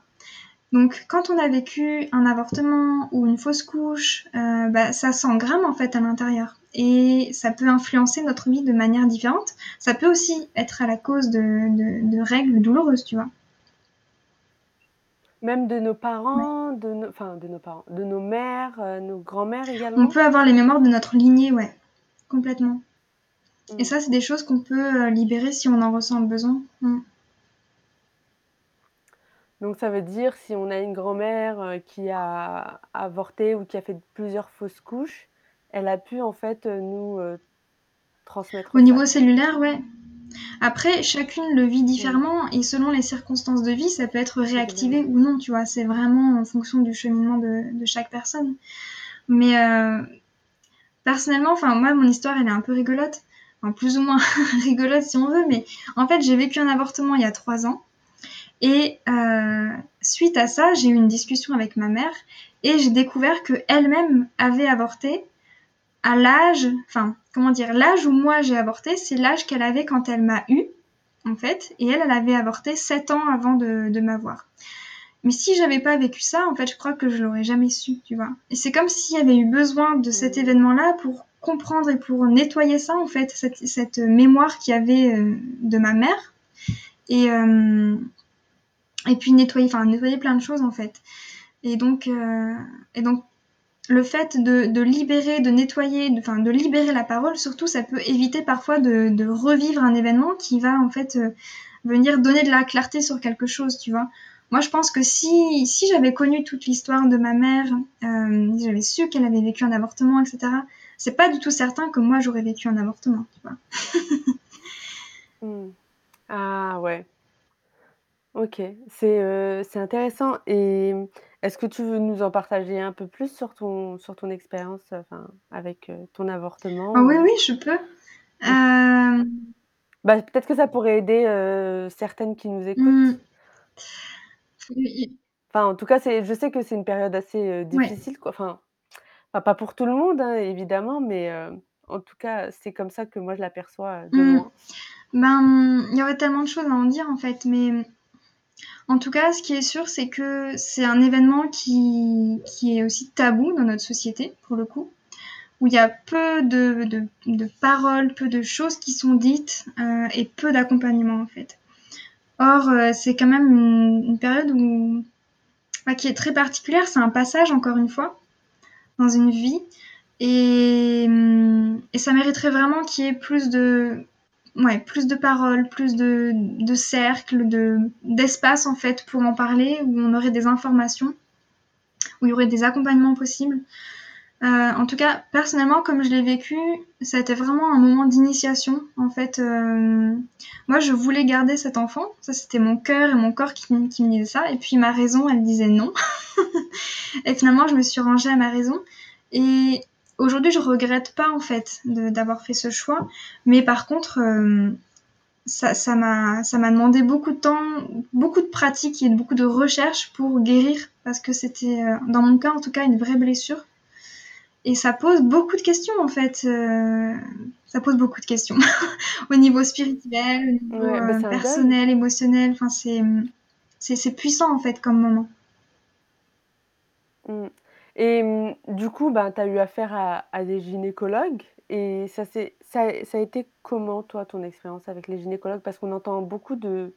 Donc, quand on a vécu un avortement ou une fausse couche, euh, bah, ça s'engramme en fait à l'intérieur et ça peut influencer notre vie de manière différente. Ça peut aussi être à la cause de, règles douloureuses, tu vois. Même de nos parents, de, nos, enfin, de nos parents, de nos mères, euh, nos grands-mères également. On peut avoir les mémoires de notre lignée, ouais, complètement. Et ça, c'est des choses qu'on peut euh, libérer si on en ressent le besoin. Mm. Donc ça veut dire si on a une grand-mère euh, qui a avorté ou qui a fait plusieurs fausses couches, elle a pu en fait euh, nous transmettre. Au niveau cellulaire, ouais. Après, chacune le vit différemment et selon les circonstances de vie, ça peut être réactivé ou non, tu vois. C'est vraiment en fonction du cheminement de, chaque personne. Mais personnellement, enfin moi, mon histoire, elle est un peu rigolote plus ou moins [laughs] rigolote si on veut, mais en fait, j'ai vécu un avortement il y a trois ans. Et euh, suite à ça, j'ai eu une discussion avec ma mère et j'ai découvert que elle-même avait avorté à l'âge, enfin, comment dire, l'âge où moi j'ai avorté, c'est l'âge qu'elle avait quand elle m'a eu, en fait, et elle, elle avait avorté sept ans avant de, de m'avoir. Mais si j'avais pas vécu ça, en fait, je crois que je l'aurais jamais su, tu vois. Et c'est comme s'il y avait eu besoin de cet événement-là pour comprendre et pour nettoyer ça, en fait, cette, mémoire qu'il y avait euh, de ma mère. Et, euh, et puis nettoyer, enfin, nettoyer plein de choses, en fait. Et donc, euh, et donc le fait de, libérer, de nettoyer, de, enfin, de libérer la parole, surtout, ça peut éviter parfois de, revivre un événement qui va, en fait, venir donner de la clarté sur quelque chose, tu vois. Moi, je pense que si, si j'avais connu toute l'histoire de ma mère, j'avais su qu'elle avait vécu un avortement, etc., c'est pas du tout certain que moi j'aurais vécu un avortement, tu vois. [laughs] Hmm. Ah ouais. Ok, c'est euh, c'est intéressant. Et est-ce que tu veux nous en partager un peu plus sur ton, sur ton expérience enfin, avec euh, ton avortement ah Oui, oui, je peux. Euh, bah, Peut-être que ça pourrait aider certaines qui nous écoutent. Hmm. Enfin, en tout cas, je sais que c'est une période assez difficile. Quoi. Enfin, pas pour tout le monde, hein, évidemment, mais en tout cas, c'est comme ça que moi je l'aperçois de mmh. loin. Ben, il y aurait tellement de choses à en dire en fait, mais en tout cas, ce qui est sûr, c'est que c'est un événement qui, qui est aussi tabou dans notre société, pour le coup, où il y a peu de, de, paroles, peu de choses qui sont dites et peu d'accompagnement en fait. Or, c'est quand même une, période où, bah, qui est très particulière, c'est un passage encore une fois, dans une vie. Et, et ça mériterait vraiment qu'il y ait plus de, ouais, plus de paroles, plus de, de cercles, de, d'espace en fait pour en parler, où on aurait des informations, où il y aurait des accompagnements possibles. Euh, en tout cas, personnellement, comme je l'ai vécu, ça a été vraiment un moment d'initiation. En fait, euh, moi, je voulais garder cet enfant. Ça, c'était mon cœur et mon corps qui, me disaient ça. Et puis ma raison, elle disait non. [laughs] et finalement, je me suis rangée à ma raison. Et aujourd'hui, je regrette pas en fait d'avoir fait ce choix. Mais par contre, euh, ça, m'a ça m'a demandé beaucoup de temps, beaucoup de pratique et beaucoup de recherche pour guérir parce que c'était, dans mon cas en tout cas, une vraie blessure et ça pose beaucoup de questions en fait. Euh, ça pose beaucoup de questions [laughs] au niveau spirituel, au niveau bah, euh, personnel, émotionnel. Enfin, c'est, puissant en fait comme moment. Mm. Et mm, du coup, bah, tu as eu affaire à, à, des gynécologues. Et ça, ça, ça, a été comment, toi, ton expérience avec les gynécologues? Parce qu'on entend beaucoup de,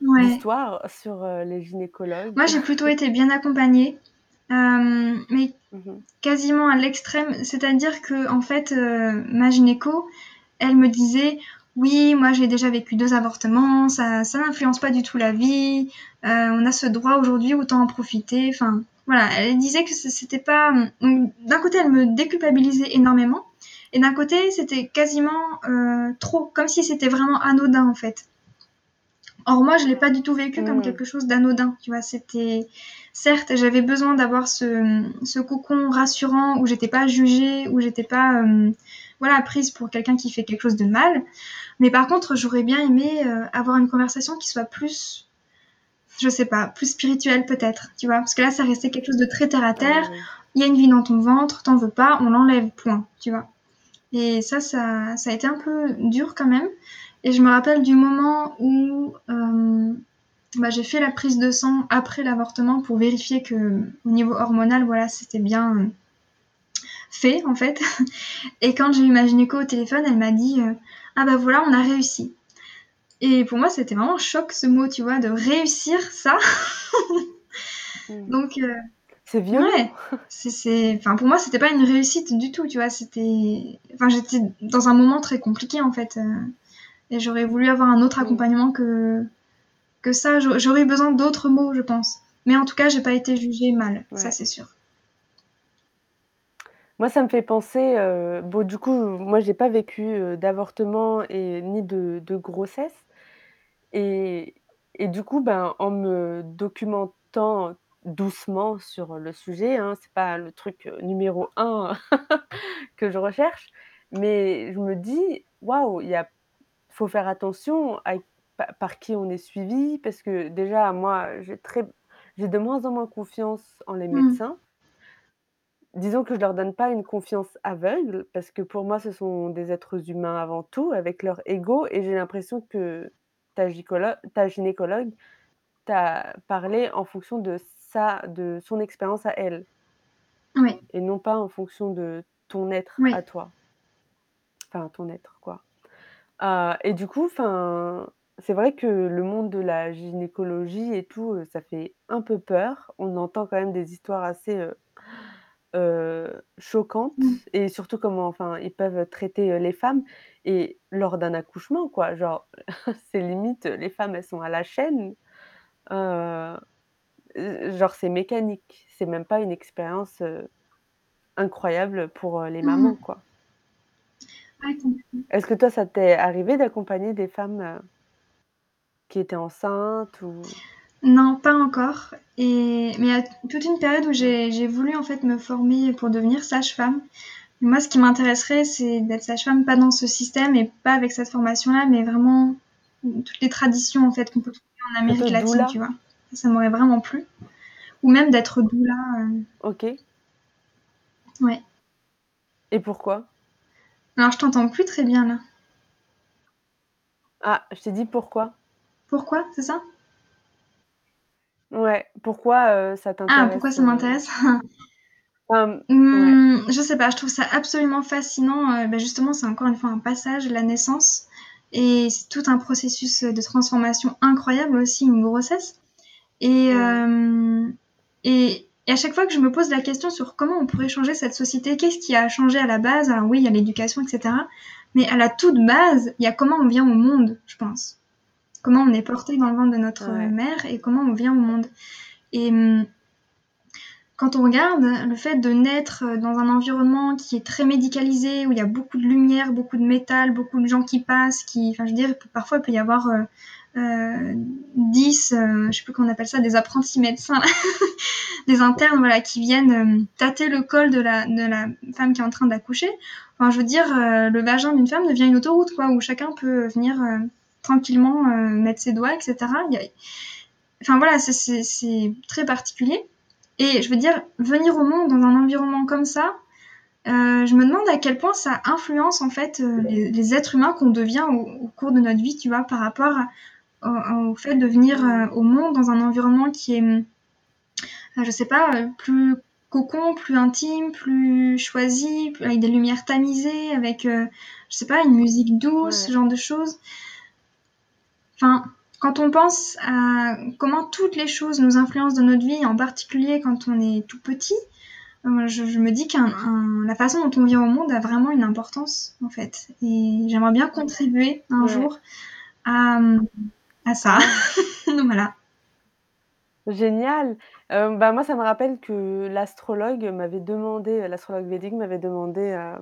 d'histoires sur euh, les gynécologues. Moi, j'ai plutôt été bien accompagnée. Euh, mais mhm. quasiment à l'extrême, c'est-à-dire que en fait, euh, ma gynéco, elle me disait oui, moi j'ai déjà vécu deux avortements, ça, ça n'influence pas du tout la vie, euh, on a ce droit aujourd'hui, autant en profiter. Enfin, voilà, elle disait que c'était pas. D'un côté, elle me déculpabilisait énormément, et d'un côté, c'était quasiment trop, comme si c'était vraiment anodin en fait. Or moi, je l'ai pas du tout vécu comme mm. quelque chose d'anodin. Tu vois, c'était certes, j'avais besoin d'avoir ce, ce, cocon rassurant où j'étais pas jugée, où j'étais pas euh, voilà prise pour quelqu'un qui fait quelque chose de mal. Mais par contre, j'aurais bien aimé euh, avoir une conversation qui soit plus, je sais pas, plus spirituelle peut-être. Tu vois, parce que là, ça restait quelque chose de très terre à terre. Il y a une vie dans ton ventre, t'en veux pas, on l'enlève, point. Tu vois. Et ça, ça, ça a été un peu dur quand même. Et je me rappelle du moment où euh, bah, j'ai fait la prise de sang après l'avortement pour vérifier que au niveau hormonal, voilà, c'était bien fait en fait. [laughs] Et quand j'ai eu ma gynéco au téléphone, elle m'a dit euh, ah bah voilà, on a réussi. Et pour moi, c'était vraiment choc ce mot, tu vois, de réussir ça. [laughs] Mm. Donc euh, c'est violent. Ouais, c'est, enfin pour moi, c'était pas une réussite du tout, tu vois. C'était, enfin j'étais dans un moment très compliqué en fait. Et j'aurais voulu avoir un autre accompagnement que, que ça. J'aurais eu besoin d'autres mots, je pense. Mais en tout cas, j'ai pas été jugée mal, ça c'est sûr. Moi, ça me fait penser. Euh, bon, du coup, moi, j'ai pas vécu euh, d'avortement et ni de, de grossesse. Et, et, du coup, ben, en me documentant doucement sur le sujet, hein, c'est pas le truc numéro un [laughs] que je recherche, mais je me dis, waouh, il y a faut faire attention à par qui on est suivi parce que déjà moi j'ai très j'ai de moins en moins confiance en les mmh. médecins. Disons que je leur donne pas une confiance aveugle parce que pour moi ce sont des êtres humains avant tout avec leur ego et j'ai l'impression que ta, ta gynécologue t'a parlé en fonction de ça de son expérience à elle. Oui. Et non pas en fonction de ton être à toi. Enfin ton être quoi. Ah, et du coup, enfin, c'est vrai que le monde de la gynécologie et tout, euh, ça fait un peu peur. On entend quand même des histoires assez, euh, euh, choquantes mmh. et surtout comment, enfin, ils peuvent traiter, les femmes et lors d'un accouchement, quoi. Genre, [laughs] c'est limite, les femmes, elles sont à la chaîne. genre, c'est mécanique. C'est même pas une expérience, incroyable pour, les mmh. mamans, quoi. Est-ce que toi, ça t'est arrivé d'accompagner des femmes, euh, qui étaient enceintes ou? Non, pas encore et mais il y a toute une période où j'ai voulu, en fait, me former pour devenir sage-femme. Moi, ce qui m'intéresserait, c'est d'être sage-femme, pas dans ce système et pas avec cette formation-là, mais vraiment toutes les traditions, en fait, qu'on peut trouver en Amérique latine, tu vois? Ça, m'aurait vraiment plu ou même d'être doula, euh. OK. Ouais. Et pourquoi? Alors, je t'entends plus très bien là. Ah, je t'ai dit pourquoi. Pourquoi, c'est ça? Ouais, pourquoi euh, ça t'intéresse Ah, pourquoi ça euh, m'intéresse? [laughs] Hum, Je sais pas, je trouve ça absolument fascinant. Euh, bah, justement, c'est encore une fois un passage, la naissance. Et c'est tout un processus de transformation incroyable aussi, une grossesse. Et, et, et à chaque fois que je me pose la question sur comment on pourrait changer cette société, qu'est-ce qui a changé à la base? Alors oui, il y a l'éducation, etc. Mais à la toute base, il y a comment on vient au monde, je pense. Comment on est porté dans le ventre de notre mère et comment on vient au monde. Et hum, quand on regarde le fait de naître dans un environnement qui est très médicalisé, où il y a beaucoup de lumière, beaucoup de métal, beaucoup de gens qui passent, qui, enfin, je veux dire, parfois il peut y avoir euh, euh, 10, euh, je sais plus comment on appelle ça, des apprentis médecins, [laughs] des internes, voilà, qui viennent euh, tâter le col de la, de la femme qui est en train d'accoucher. Enfin, je veux dire, euh, le vagin d'une femme devient une autoroute, quoi, où chacun peut venir tranquillement mettre ses doigts, etc. Enfin voilà, c'est très particulier. Et je veux dire, venir au monde dans un environnement comme ça, euh, je me demande à quel point ça influence en fait euh, les, les, êtres humains qu'on devient au, au, cours de notre vie, tu vois, par rapport à, au, au, fait de venir euh, au monde dans un environnement qui est, euh, je sais pas, euh, plus cocon, plus intime, plus choisi, avec des lumières tamisées, avec, euh, je sais pas, une musique douce, ouais. ce genre de choses. Enfin, quand on pense à comment toutes les choses nous influencent dans notre vie, en particulier quand on est tout petit, euh, je, je, me dis que la façon dont on vient au monde a vraiment une importance, en fait. Et j'aimerais bien contribuer un ouais. jour à, à ça. [laughs] Donc voilà. Génial. Euh, bah moi, ça me rappelle que l'astrologue m'avait demandé, l'astrologue védique m'avait demandé euh,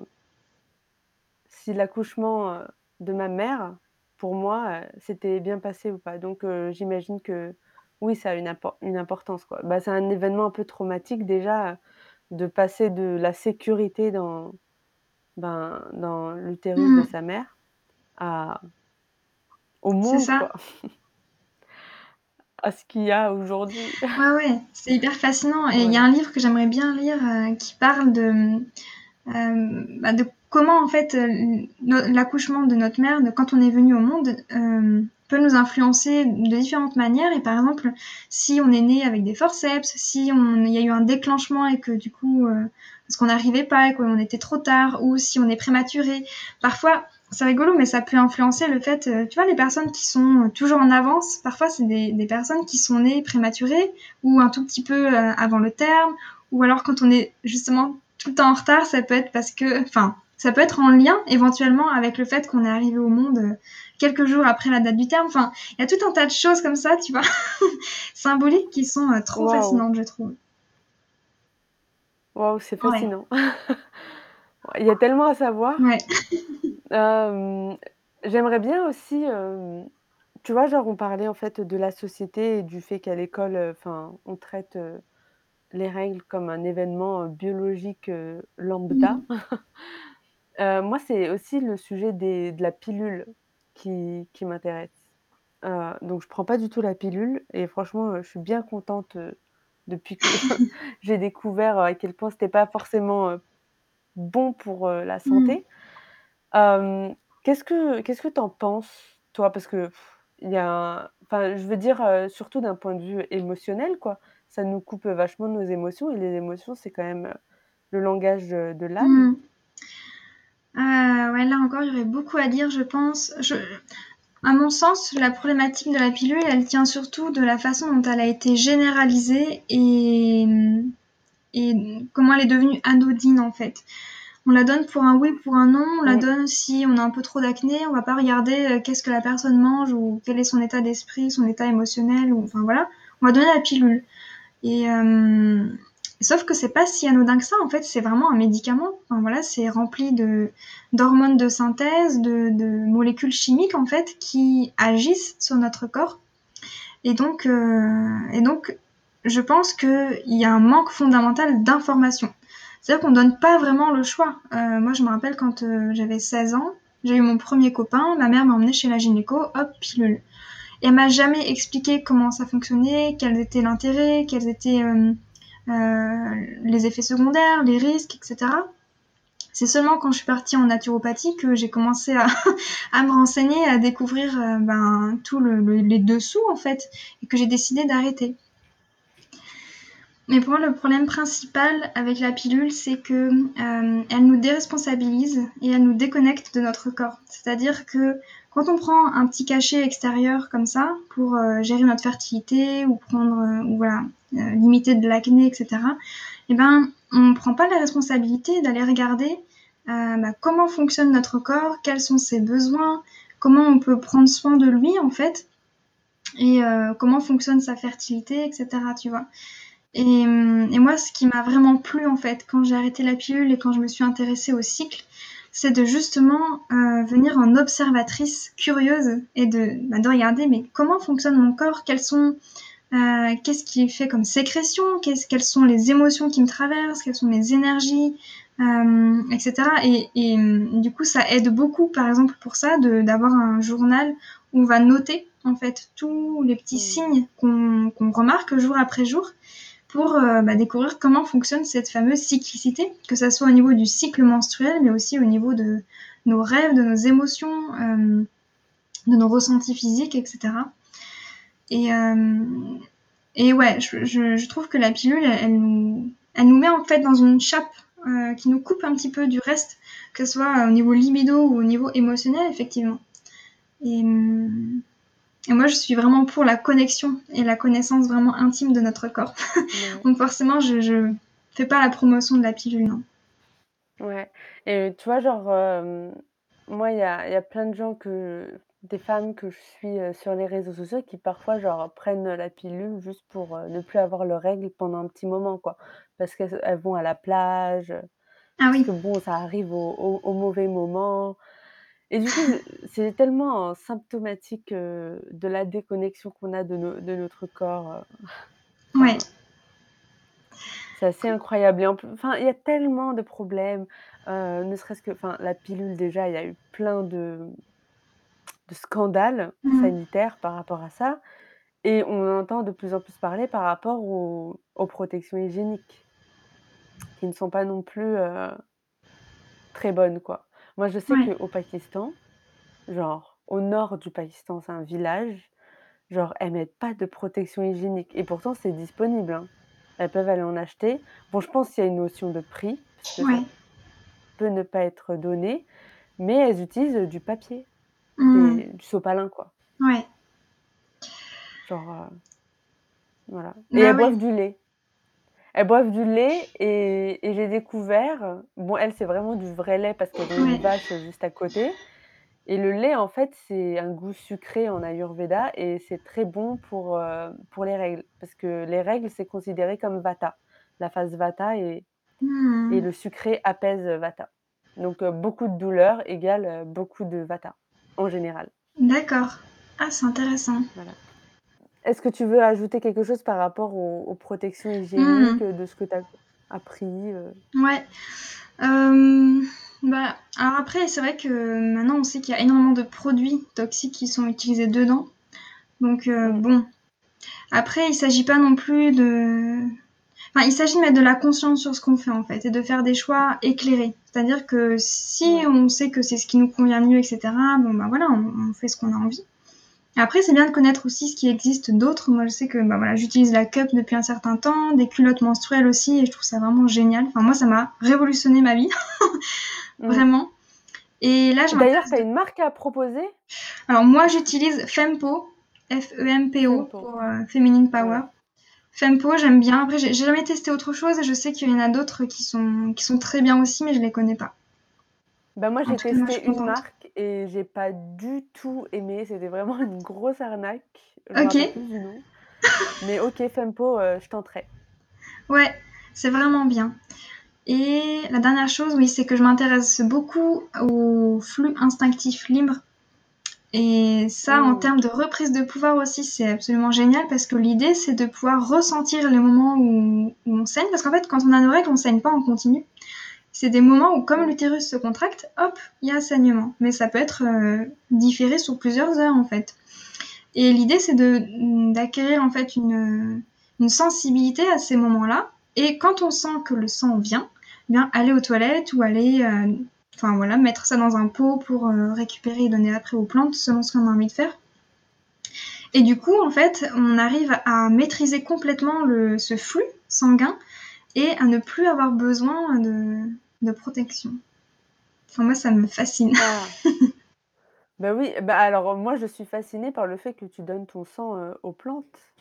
si l'accouchement euh, de ma mère pour moi, euh, c'était bien passé ou pas. Donc, j'imagine que oui, ça a une, une importance, quoi. Bah, c'est un événement un peu traumatique déjà, de passer de la sécurité dans ben, dans l'utérus mmh. de sa mère à au monde, quoi. [laughs] à ce qu'il y a aujourd'hui. Ouais, ouais, c'est hyper fascinant et il ouais. y a un livre que j'aimerais bien lire, heu, qui parle de, heu, bah, de comment en fait euh, l'accouchement de notre mère, de quand on est venu au monde, euh, peut nous influencer de différentes manières. Et par exemple, si on est né avec des forceps, si il y a eu un déclenchement et que du coup, euh, parce qu'on n'arrivait pas et qu'on était trop tard, ou si on est prématuré, parfois c'est rigolo, mais ça peut influencer le fait, euh, tu vois, les personnes qui sont toujours en avance, parfois c'est des, des, personnes qui sont nées prématurées ou un tout petit peu euh, avant le terme, ou alors quand on est justement tout le temps en retard, ça peut être parce que, enfin, ça peut être en lien éventuellement avec le fait qu'on est arrivé au monde euh, quelques jours après la date du terme. Enfin, il y a tout un tas de choses comme ça, tu vois, [laughs] symboliques qui sont euh, trop wow. fascinantes, je trouve. Waouh, c'est fascinant. Ouais. [laughs] il y a tellement à savoir. Ouais. [laughs] euh, J'aimerais bien aussi, euh, tu vois, genre on parlait en fait de la société et du fait qu'à l'école, euh, enfin, on traite euh, les règles comme un événement biologique lambda. Mmh. [laughs] Euh, moi, c'est aussi le sujet des, de la pilule qui, qui m'intéresse. Euh, donc, je prends pas du tout la pilule et franchement, je suis bien contente euh, depuis que [laughs] j'ai découvert à quel point c'était pas forcément bon pour la santé. Mmh. qu'est-ce que qu'est-ce que t'en penses, toi? Parce que il y a, enfin, je veux dire surtout d'un point de vue émotionnel, quoi. Ça nous coupe vachement nos émotions et les émotions, c'est quand même le langage de l'âme. Mmh. Euh, ouais, là encore, il y aurait beaucoup à dire, je pense. Je... À mon sens, la problématique de la pilule, elle tient surtout de la façon dont elle a été généralisée et, et comment elle est devenue anodine en fait. On la donne pour un oui, pour un non. On la donne si on a un peu trop d'acné. On va pas regarder euh, qu'est-ce que la personne mange ou quel est son état d'esprit, son état émotionnel ou enfin voilà. On va donner la pilule. Et euh, Sauf que c'est pas si anodin que ça, en fait, c'est vraiment un médicament. Enfin, voilà, c'est rempli de d'hormones de synthèse, de, de, molécules chimiques en fait qui agissent sur notre corps. Et donc, euh, et donc, je pense qu'il y a un manque fondamental d'information. C'est-à-dire qu'on donne pas vraiment le choix. Euh, moi, je me rappelle quand euh, j'avais 16 ans, j'ai eu mon premier copain, ma mère m'a emmené chez la gynéco, hop, pilule. Et elle m'a jamais expliqué comment ça fonctionnait, quels étaient l'intérêt, quels étaient euh, les effets secondaires, les risques, etc. C'est seulement quand je suis partie en naturopathie que j'ai commencé à, [laughs] me renseigner, à découvrir ben, tous le, le, les dessous en fait, et que j'ai décidé d'arrêter. Mais pour moi, le problème principal avec la pilule, c'est que euh, elle nous déresponsabilise et elle nous déconnecte de notre corps. C'est-à-dire que quand on prend un petit cachet extérieur comme ça pour euh, gérer notre fertilité ou prendre euh, ou voilà limiter de l'acné, etc. Eh ben, on ne prend pas la responsabilité d'aller regarder bah, comment fonctionne notre corps, quels sont ses besoins, comment on peut prendre soin de lui en fait, et comment fonctionne sa fertilité, etc. Tu vois. Et, et moi, ce qui m'a vraiment plu en fait, quand j'ai arrêté la pilule et quand je me suis intéressée au cycle, c'est de justement euh, venir en observatrice curieuse et de, bah, de regarder mais comment fonctionne mon corps, quels sont euh, qu'est-ce qui est fait comme sécrétion, quelles sont les émotions qui me traversent, quelles sont mes énergies, euh, etc. Et, et, du coup, ça aide beaucoup, par exemple, pour ça, d'avoir un journal où on va noter en fait tous les petits signes qu'on qu'on remarque jour après jour pour euh, bah, découvrir comment fonctionne cette fameuse cyclicité, que ce soit au niveau du cycle menstruel, mais aussi au niveau de nos rêves, de nos émotions, euh, de nos ressentis physiques, etc. Et, euh, et ouais, je, trouve que la pilule, elle, nous, elle, nous, met en fait dans une chape qui nous coupe un petit peu du reste, que ce soit au niveau libido ou au niveau émotionnel, effectivement. Et, et moi, je suis vraiment pour la connexion et la connaissance vraiment intime de notre corps. [laughs] Ouais. Donc forcément, je ne fais pas la promotion de la pilule, non. Ouais. Et tu vois, genre, euh, moi, il y a, y a, plein de gens que des femmes que je suis sur les réseaux sociaux qui parfois genre prennent la pilule juste pour ne plus avoir leurs règles pendant un petit moment quoi. Parce qu'elles vont à la plage, ah parce oui. que bon ça arrive au, au, au mauvais moment. Et du coup c'est tellement symptomatique de la déconnexion qu'on a de, no, de, notre corps. Enfin, ouais. C'est assez incroyable. Et en plus, enfin, il y a tellement de problèmes. Euh, ne serait-ce que, enfin, la pilule déjà, il y a eu plein de de scandales Mmh. sanitaires par rapport à ça et on entend de plus en plus parler par rapport aux, aux protections hygiéniques qui ne sont pas non plus euh, très bonnes quoi. Moi je sais Ouais. qu'au Pakistan, genre au nord du Pakistan, c'est un village, genre elles mettent pas de protection hygiénique et pourtant c'est disponible. hein. Elles peuvent aller en acheter. Bon, je pense qu'il y a une notion de prix parce que Ouais. ça peut ne pas être donné, mais elles utilisent du papier, Mmh. des- du sopalin quoi. Ouais. Genre, euh, voilà. Et Bah elles ouais. boivent du lait. Elles boivent du lait et, et j'ai découvert, bon, elles, c'est vraiment du vrai lait parce qu'elles ont une Ouais. vache juste à côté. Et le lait, en fait, c'est un goût sucré en Ayurveda et c'est très bon pour, euh, pour les règles. Parce que les règles, c'est considéré comme vata, la phase vata et, Mmh. et le sucré apaise vata. Donc, euh, beaucoup de douleur égale euh, beaucoup de vata, en général. D'accord. Ah, c'est intéressant. Voilà. Est-ce que tu veux ajouter quelque chose par rapport aux, aux protections hygiéniques, Mmh. de ce que tu as appris euh? Ouais. Euh, bah, alors après, c'est vrai que maintenant on sait qu'il y a énormément de produits toxiques qui sont utilisés dedans. Donc euh, bon. Après, il s'agit pas non plus de. Enfin, il s'agit de mettre de la conscience sur ce qu'on fait en fait et de faire des choix éclairés. C'est-à-dire que si Ouais. on sait que c'est ce qui nous convient mieux, etc., bon bah voilà, on, on fait ce qu'on a envie. Après, c'est bien de connaître aussi ce qui existe d'autres. Moi, je sais que bah, voilà, j'utilise la cup depuis un certain temps, des culottes menstruelles aussi, et je trouve ça vraiment génial. Enfin, moi, ça m'a révolutionné ma vie, [laughs] Mm. vraiment. Et là, je D'ailleurs, tu as une marque à proposer? Alors, moi, j'utilise Fempo, F-E-M-P-O, Fempo. pour euh, Feminine Power. Fempo, j'aime bien. Après, j'ai j'ai jamais testé autre chose, et je sais qu'il y en a d'autres qui sont, qui sont très bien aussi, mais je les connais pas. Bah moi, En j'ai tout cas, moi, je testé suis une contente. marque et j'ai pas du tout aimé. C'était vraiment une grosse arnaque. Je me Ok. rappelle plus du nom. Mais ok, Fempo, euh, je tenterai. Ouais, c'est vraiment bien. Et la dernière chose, oui, c'est que je m'intéresse beaucoup au flux instinctif libre. Et ça, en Mm. termes de reprise de pouvoir aussi, c'est absolument génial parce que l'idée, c'est de pouvoir ressentir les moments où, où on saigne. Parce qu'en fait, quand on a nos règles, on saigne pas en continu. C'est des moments où, comme Mm. l'utérus se contracte, hop, il y a un saignement. Mais ça peut être euh, différé sur plusieurs heures, en fait. Et l'idée, c'est d'acquérir en fait une, une sensibilité à ces moments-là. Et quand on sent que le sang vient, eh bien aller aux toilettes ou aller, euh, enfin voilà, mettre ça dans un pot pour euh, récupérer et donner après aux plantes selon ce qu'on a envie de faire. Et du coup, en fait, on arrive à maîtriser complètement le, ce flux sanguin et à ne plus avoir besoin de, de protection. Enfin, moi, ça me fascine. Ah. [laughs] bah oui, bah alors moi, je suis fascinée par le fait que tu donnes ton sang euh, aux plantes.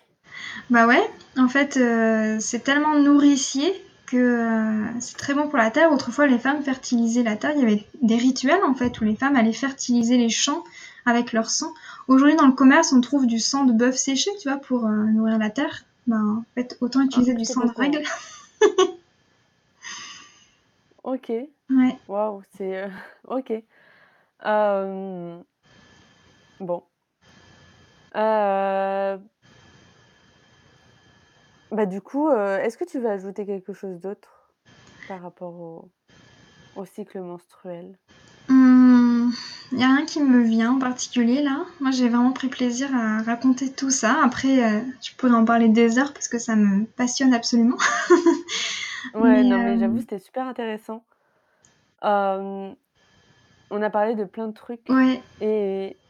Bah ouais, en fait, euh, c'est tellement nourricier que euh, c'est très bon pour la terre. Autrefois, les femmes fertilisaient la terre. Il y avait des rituels, en fait, où les femmes allaient fertiliser les champs avec leur sang. Aujourd'hui, dans le commerce, on trouve du sang de bœuf séché, tu vois, pour nourrir la terre. ben, en fait, autant Ah, utiliser du j'étais sang de courant. règle. [laughs] OK. Ouais. Waouh, c'est, heu, [laughs] OK. Hem, bon. Heu bah, du coup, heu, est-ce que tu veux ajouter quelque chose d'autre par rapport au au cycle menstruel? Mmh, il y a rien qui me vient en particulier là. Moi, j'ai vraiment pris plaisir à raconter tout ça. Après, heu, je pourrais en parler des heures parce que ça me passionne absolument. [laughs] Ouais, Mais, non, mais j'avoue, hem, c'était super intéressant. Hem, on a parlé de plein de trucs ouais. et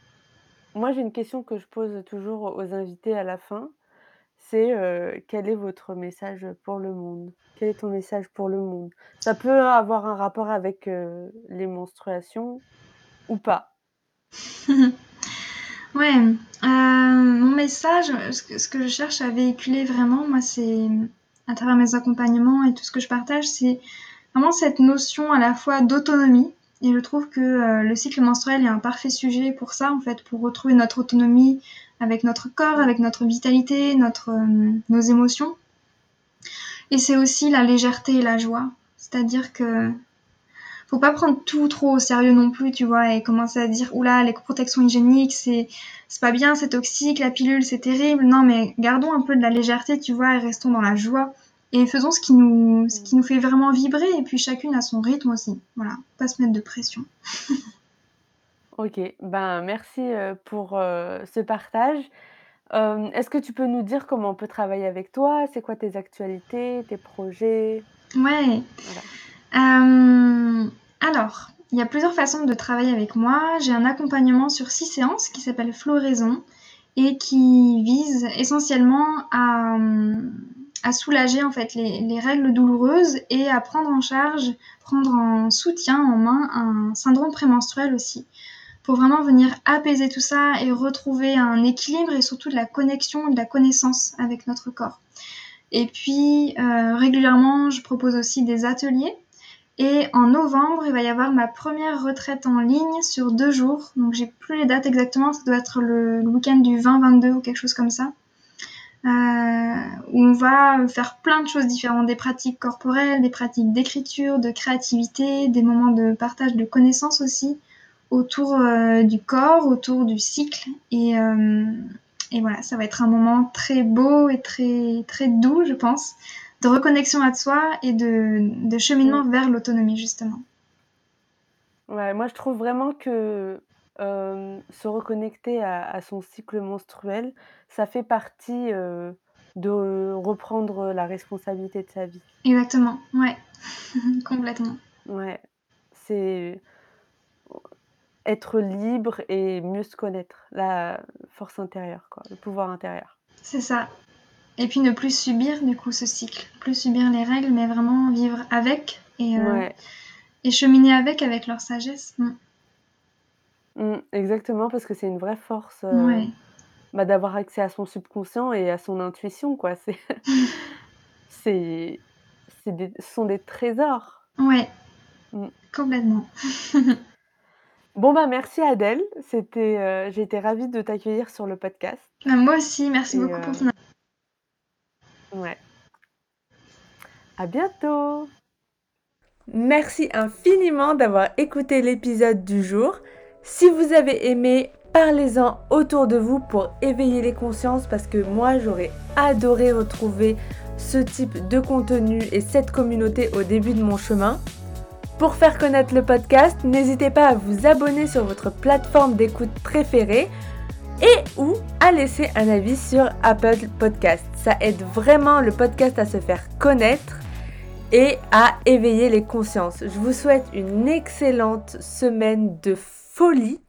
moi, j'ai une question que je pose toujours aux invités à la fin, c'est, heu, quel est votre message pour le monde? Quel est ton message pour le monde? Ça peut avoir un rapport avec, heu, les menstruations ou pas? [laughs] Ouais, heu, mon message, ce que ce que je cherche à véhiculer vraiment, moi, c'est, à travers mes accompagnements et tout ce que je partage, c'est vraiment cette notion à la fois d'autonomie et je trouve que, heu, le cycle menstruel est un parfait sujet pour ça, en fait, pour retrouver notre autonomie avec notre corps, avec notre vitalité, notre, hem, nos émotions et c'est aussi la légèreté et la joie. C'est-à-dire que faut pas prendre tout trop au sérieux non plus, tu vois, et commencer à dire, oula, les protections hygiéniques, c'est, c'est pas bien, c'est toxique, la pilule, c'est terrible. Non, mais gardons un peu de la légèreté, tu vois, et restons dans la joie. Et faisons ce qui nous, ce qui nous fait vraiment vibrer, et puis chacune à son rythme aussi. Voilà, pas se mettre de pression. [laughs] OK, ben, merci, heu, pour, heu, ce partage. Hem, est-ce que tu peux nous dire comment on peut travailler avec toi? C'est quoi tes actualités, tes projets? Ouais. Voilà. Euh, alors, il y a plusieurs façons de travailler avec moi. J'ai un accompagnement sur six séances qui s'appelle Floraison et qui vise essentiellement à, soulager en fait les, les règles douloureuses et à prendre en charge, prendre en soutien en main un syndrome prémenstruel aussi pour vraiment venir apaiser tout ça et retrouver un équilibre et surtout de la connexion, de la connaissance avec notre corps. Et puis euh, régulièrement, je propose aussi des ateliers et en novembre, il va y avoir ma première retraite en ligne sur deux jours. Donc j'ai plus les dates exactement, ça doit être le, week-end du 20-22 ou quelque chose comme ça. Euh, où on va faire plein de choses différentes, des pratiques corporelles, des pratiques d'écriture, de créativité, des moments de partage de connaissances aussi autour euh, du corps, autour du cycle. Et, euh, et voilà, ça va être un moment très beau et très, très doux, je pense, de reconnexion à soi et de, de cheminement Mmh. vers l'autonomie, justement. Ouais, moi je trouve vraiment que, hem, se reconnecter à à son cycle menstruel, ça fait partie, heu, de reprendre la responsabilité de sa vie. Exactement, ouais, [laughs] complètement. Ouais, c'est être libre et mieux se connaître, la force intérieure quoi, le pouvoir intérieur. C'est ça. Et puis ne plus subir du coup ce cycle, plus subir les règles, mais vraiment vivre avec et, euh, Ouais, et cheminer avec, avec leur sagesse. Mm. mmh, exactement parce que c'est une vraie force, Ouais, bah, d'avoir accès à son subconscient et à son intuition quoi, [laughs] c'est c'est des ce sont des trésors. ouais, Mmh. complètement. [laughs] Bon, bah, merci Adèle, c'était, heu, j'ai été ravie de t'accueillir sur le podcast Bah, moi aussi, merci et beaucoup pour ton ouais. À bientôt! Merci infiniment d'avoir écouté l'épisode du jour. Si vous avez aimé, parlez-en autour de vous pour éveiller les consciences parce que moi j'aurais adoré retrouver ce type de contenu et cette communauté au début de mon chemin. Pour faire connaître le podcast, n'hésitez pas à vous abonner sur votre plateforme d'écoute préférée et ou à laisser un avis sur Apple Podcast. Ça aide vraiment le podcast à se faire connaître et à éveiller les consciences. Je vous souhaite une excellente semaine de folie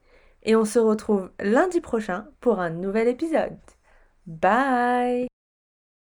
et on se retrouve lundi prochain pour un nouvel épisode. Bye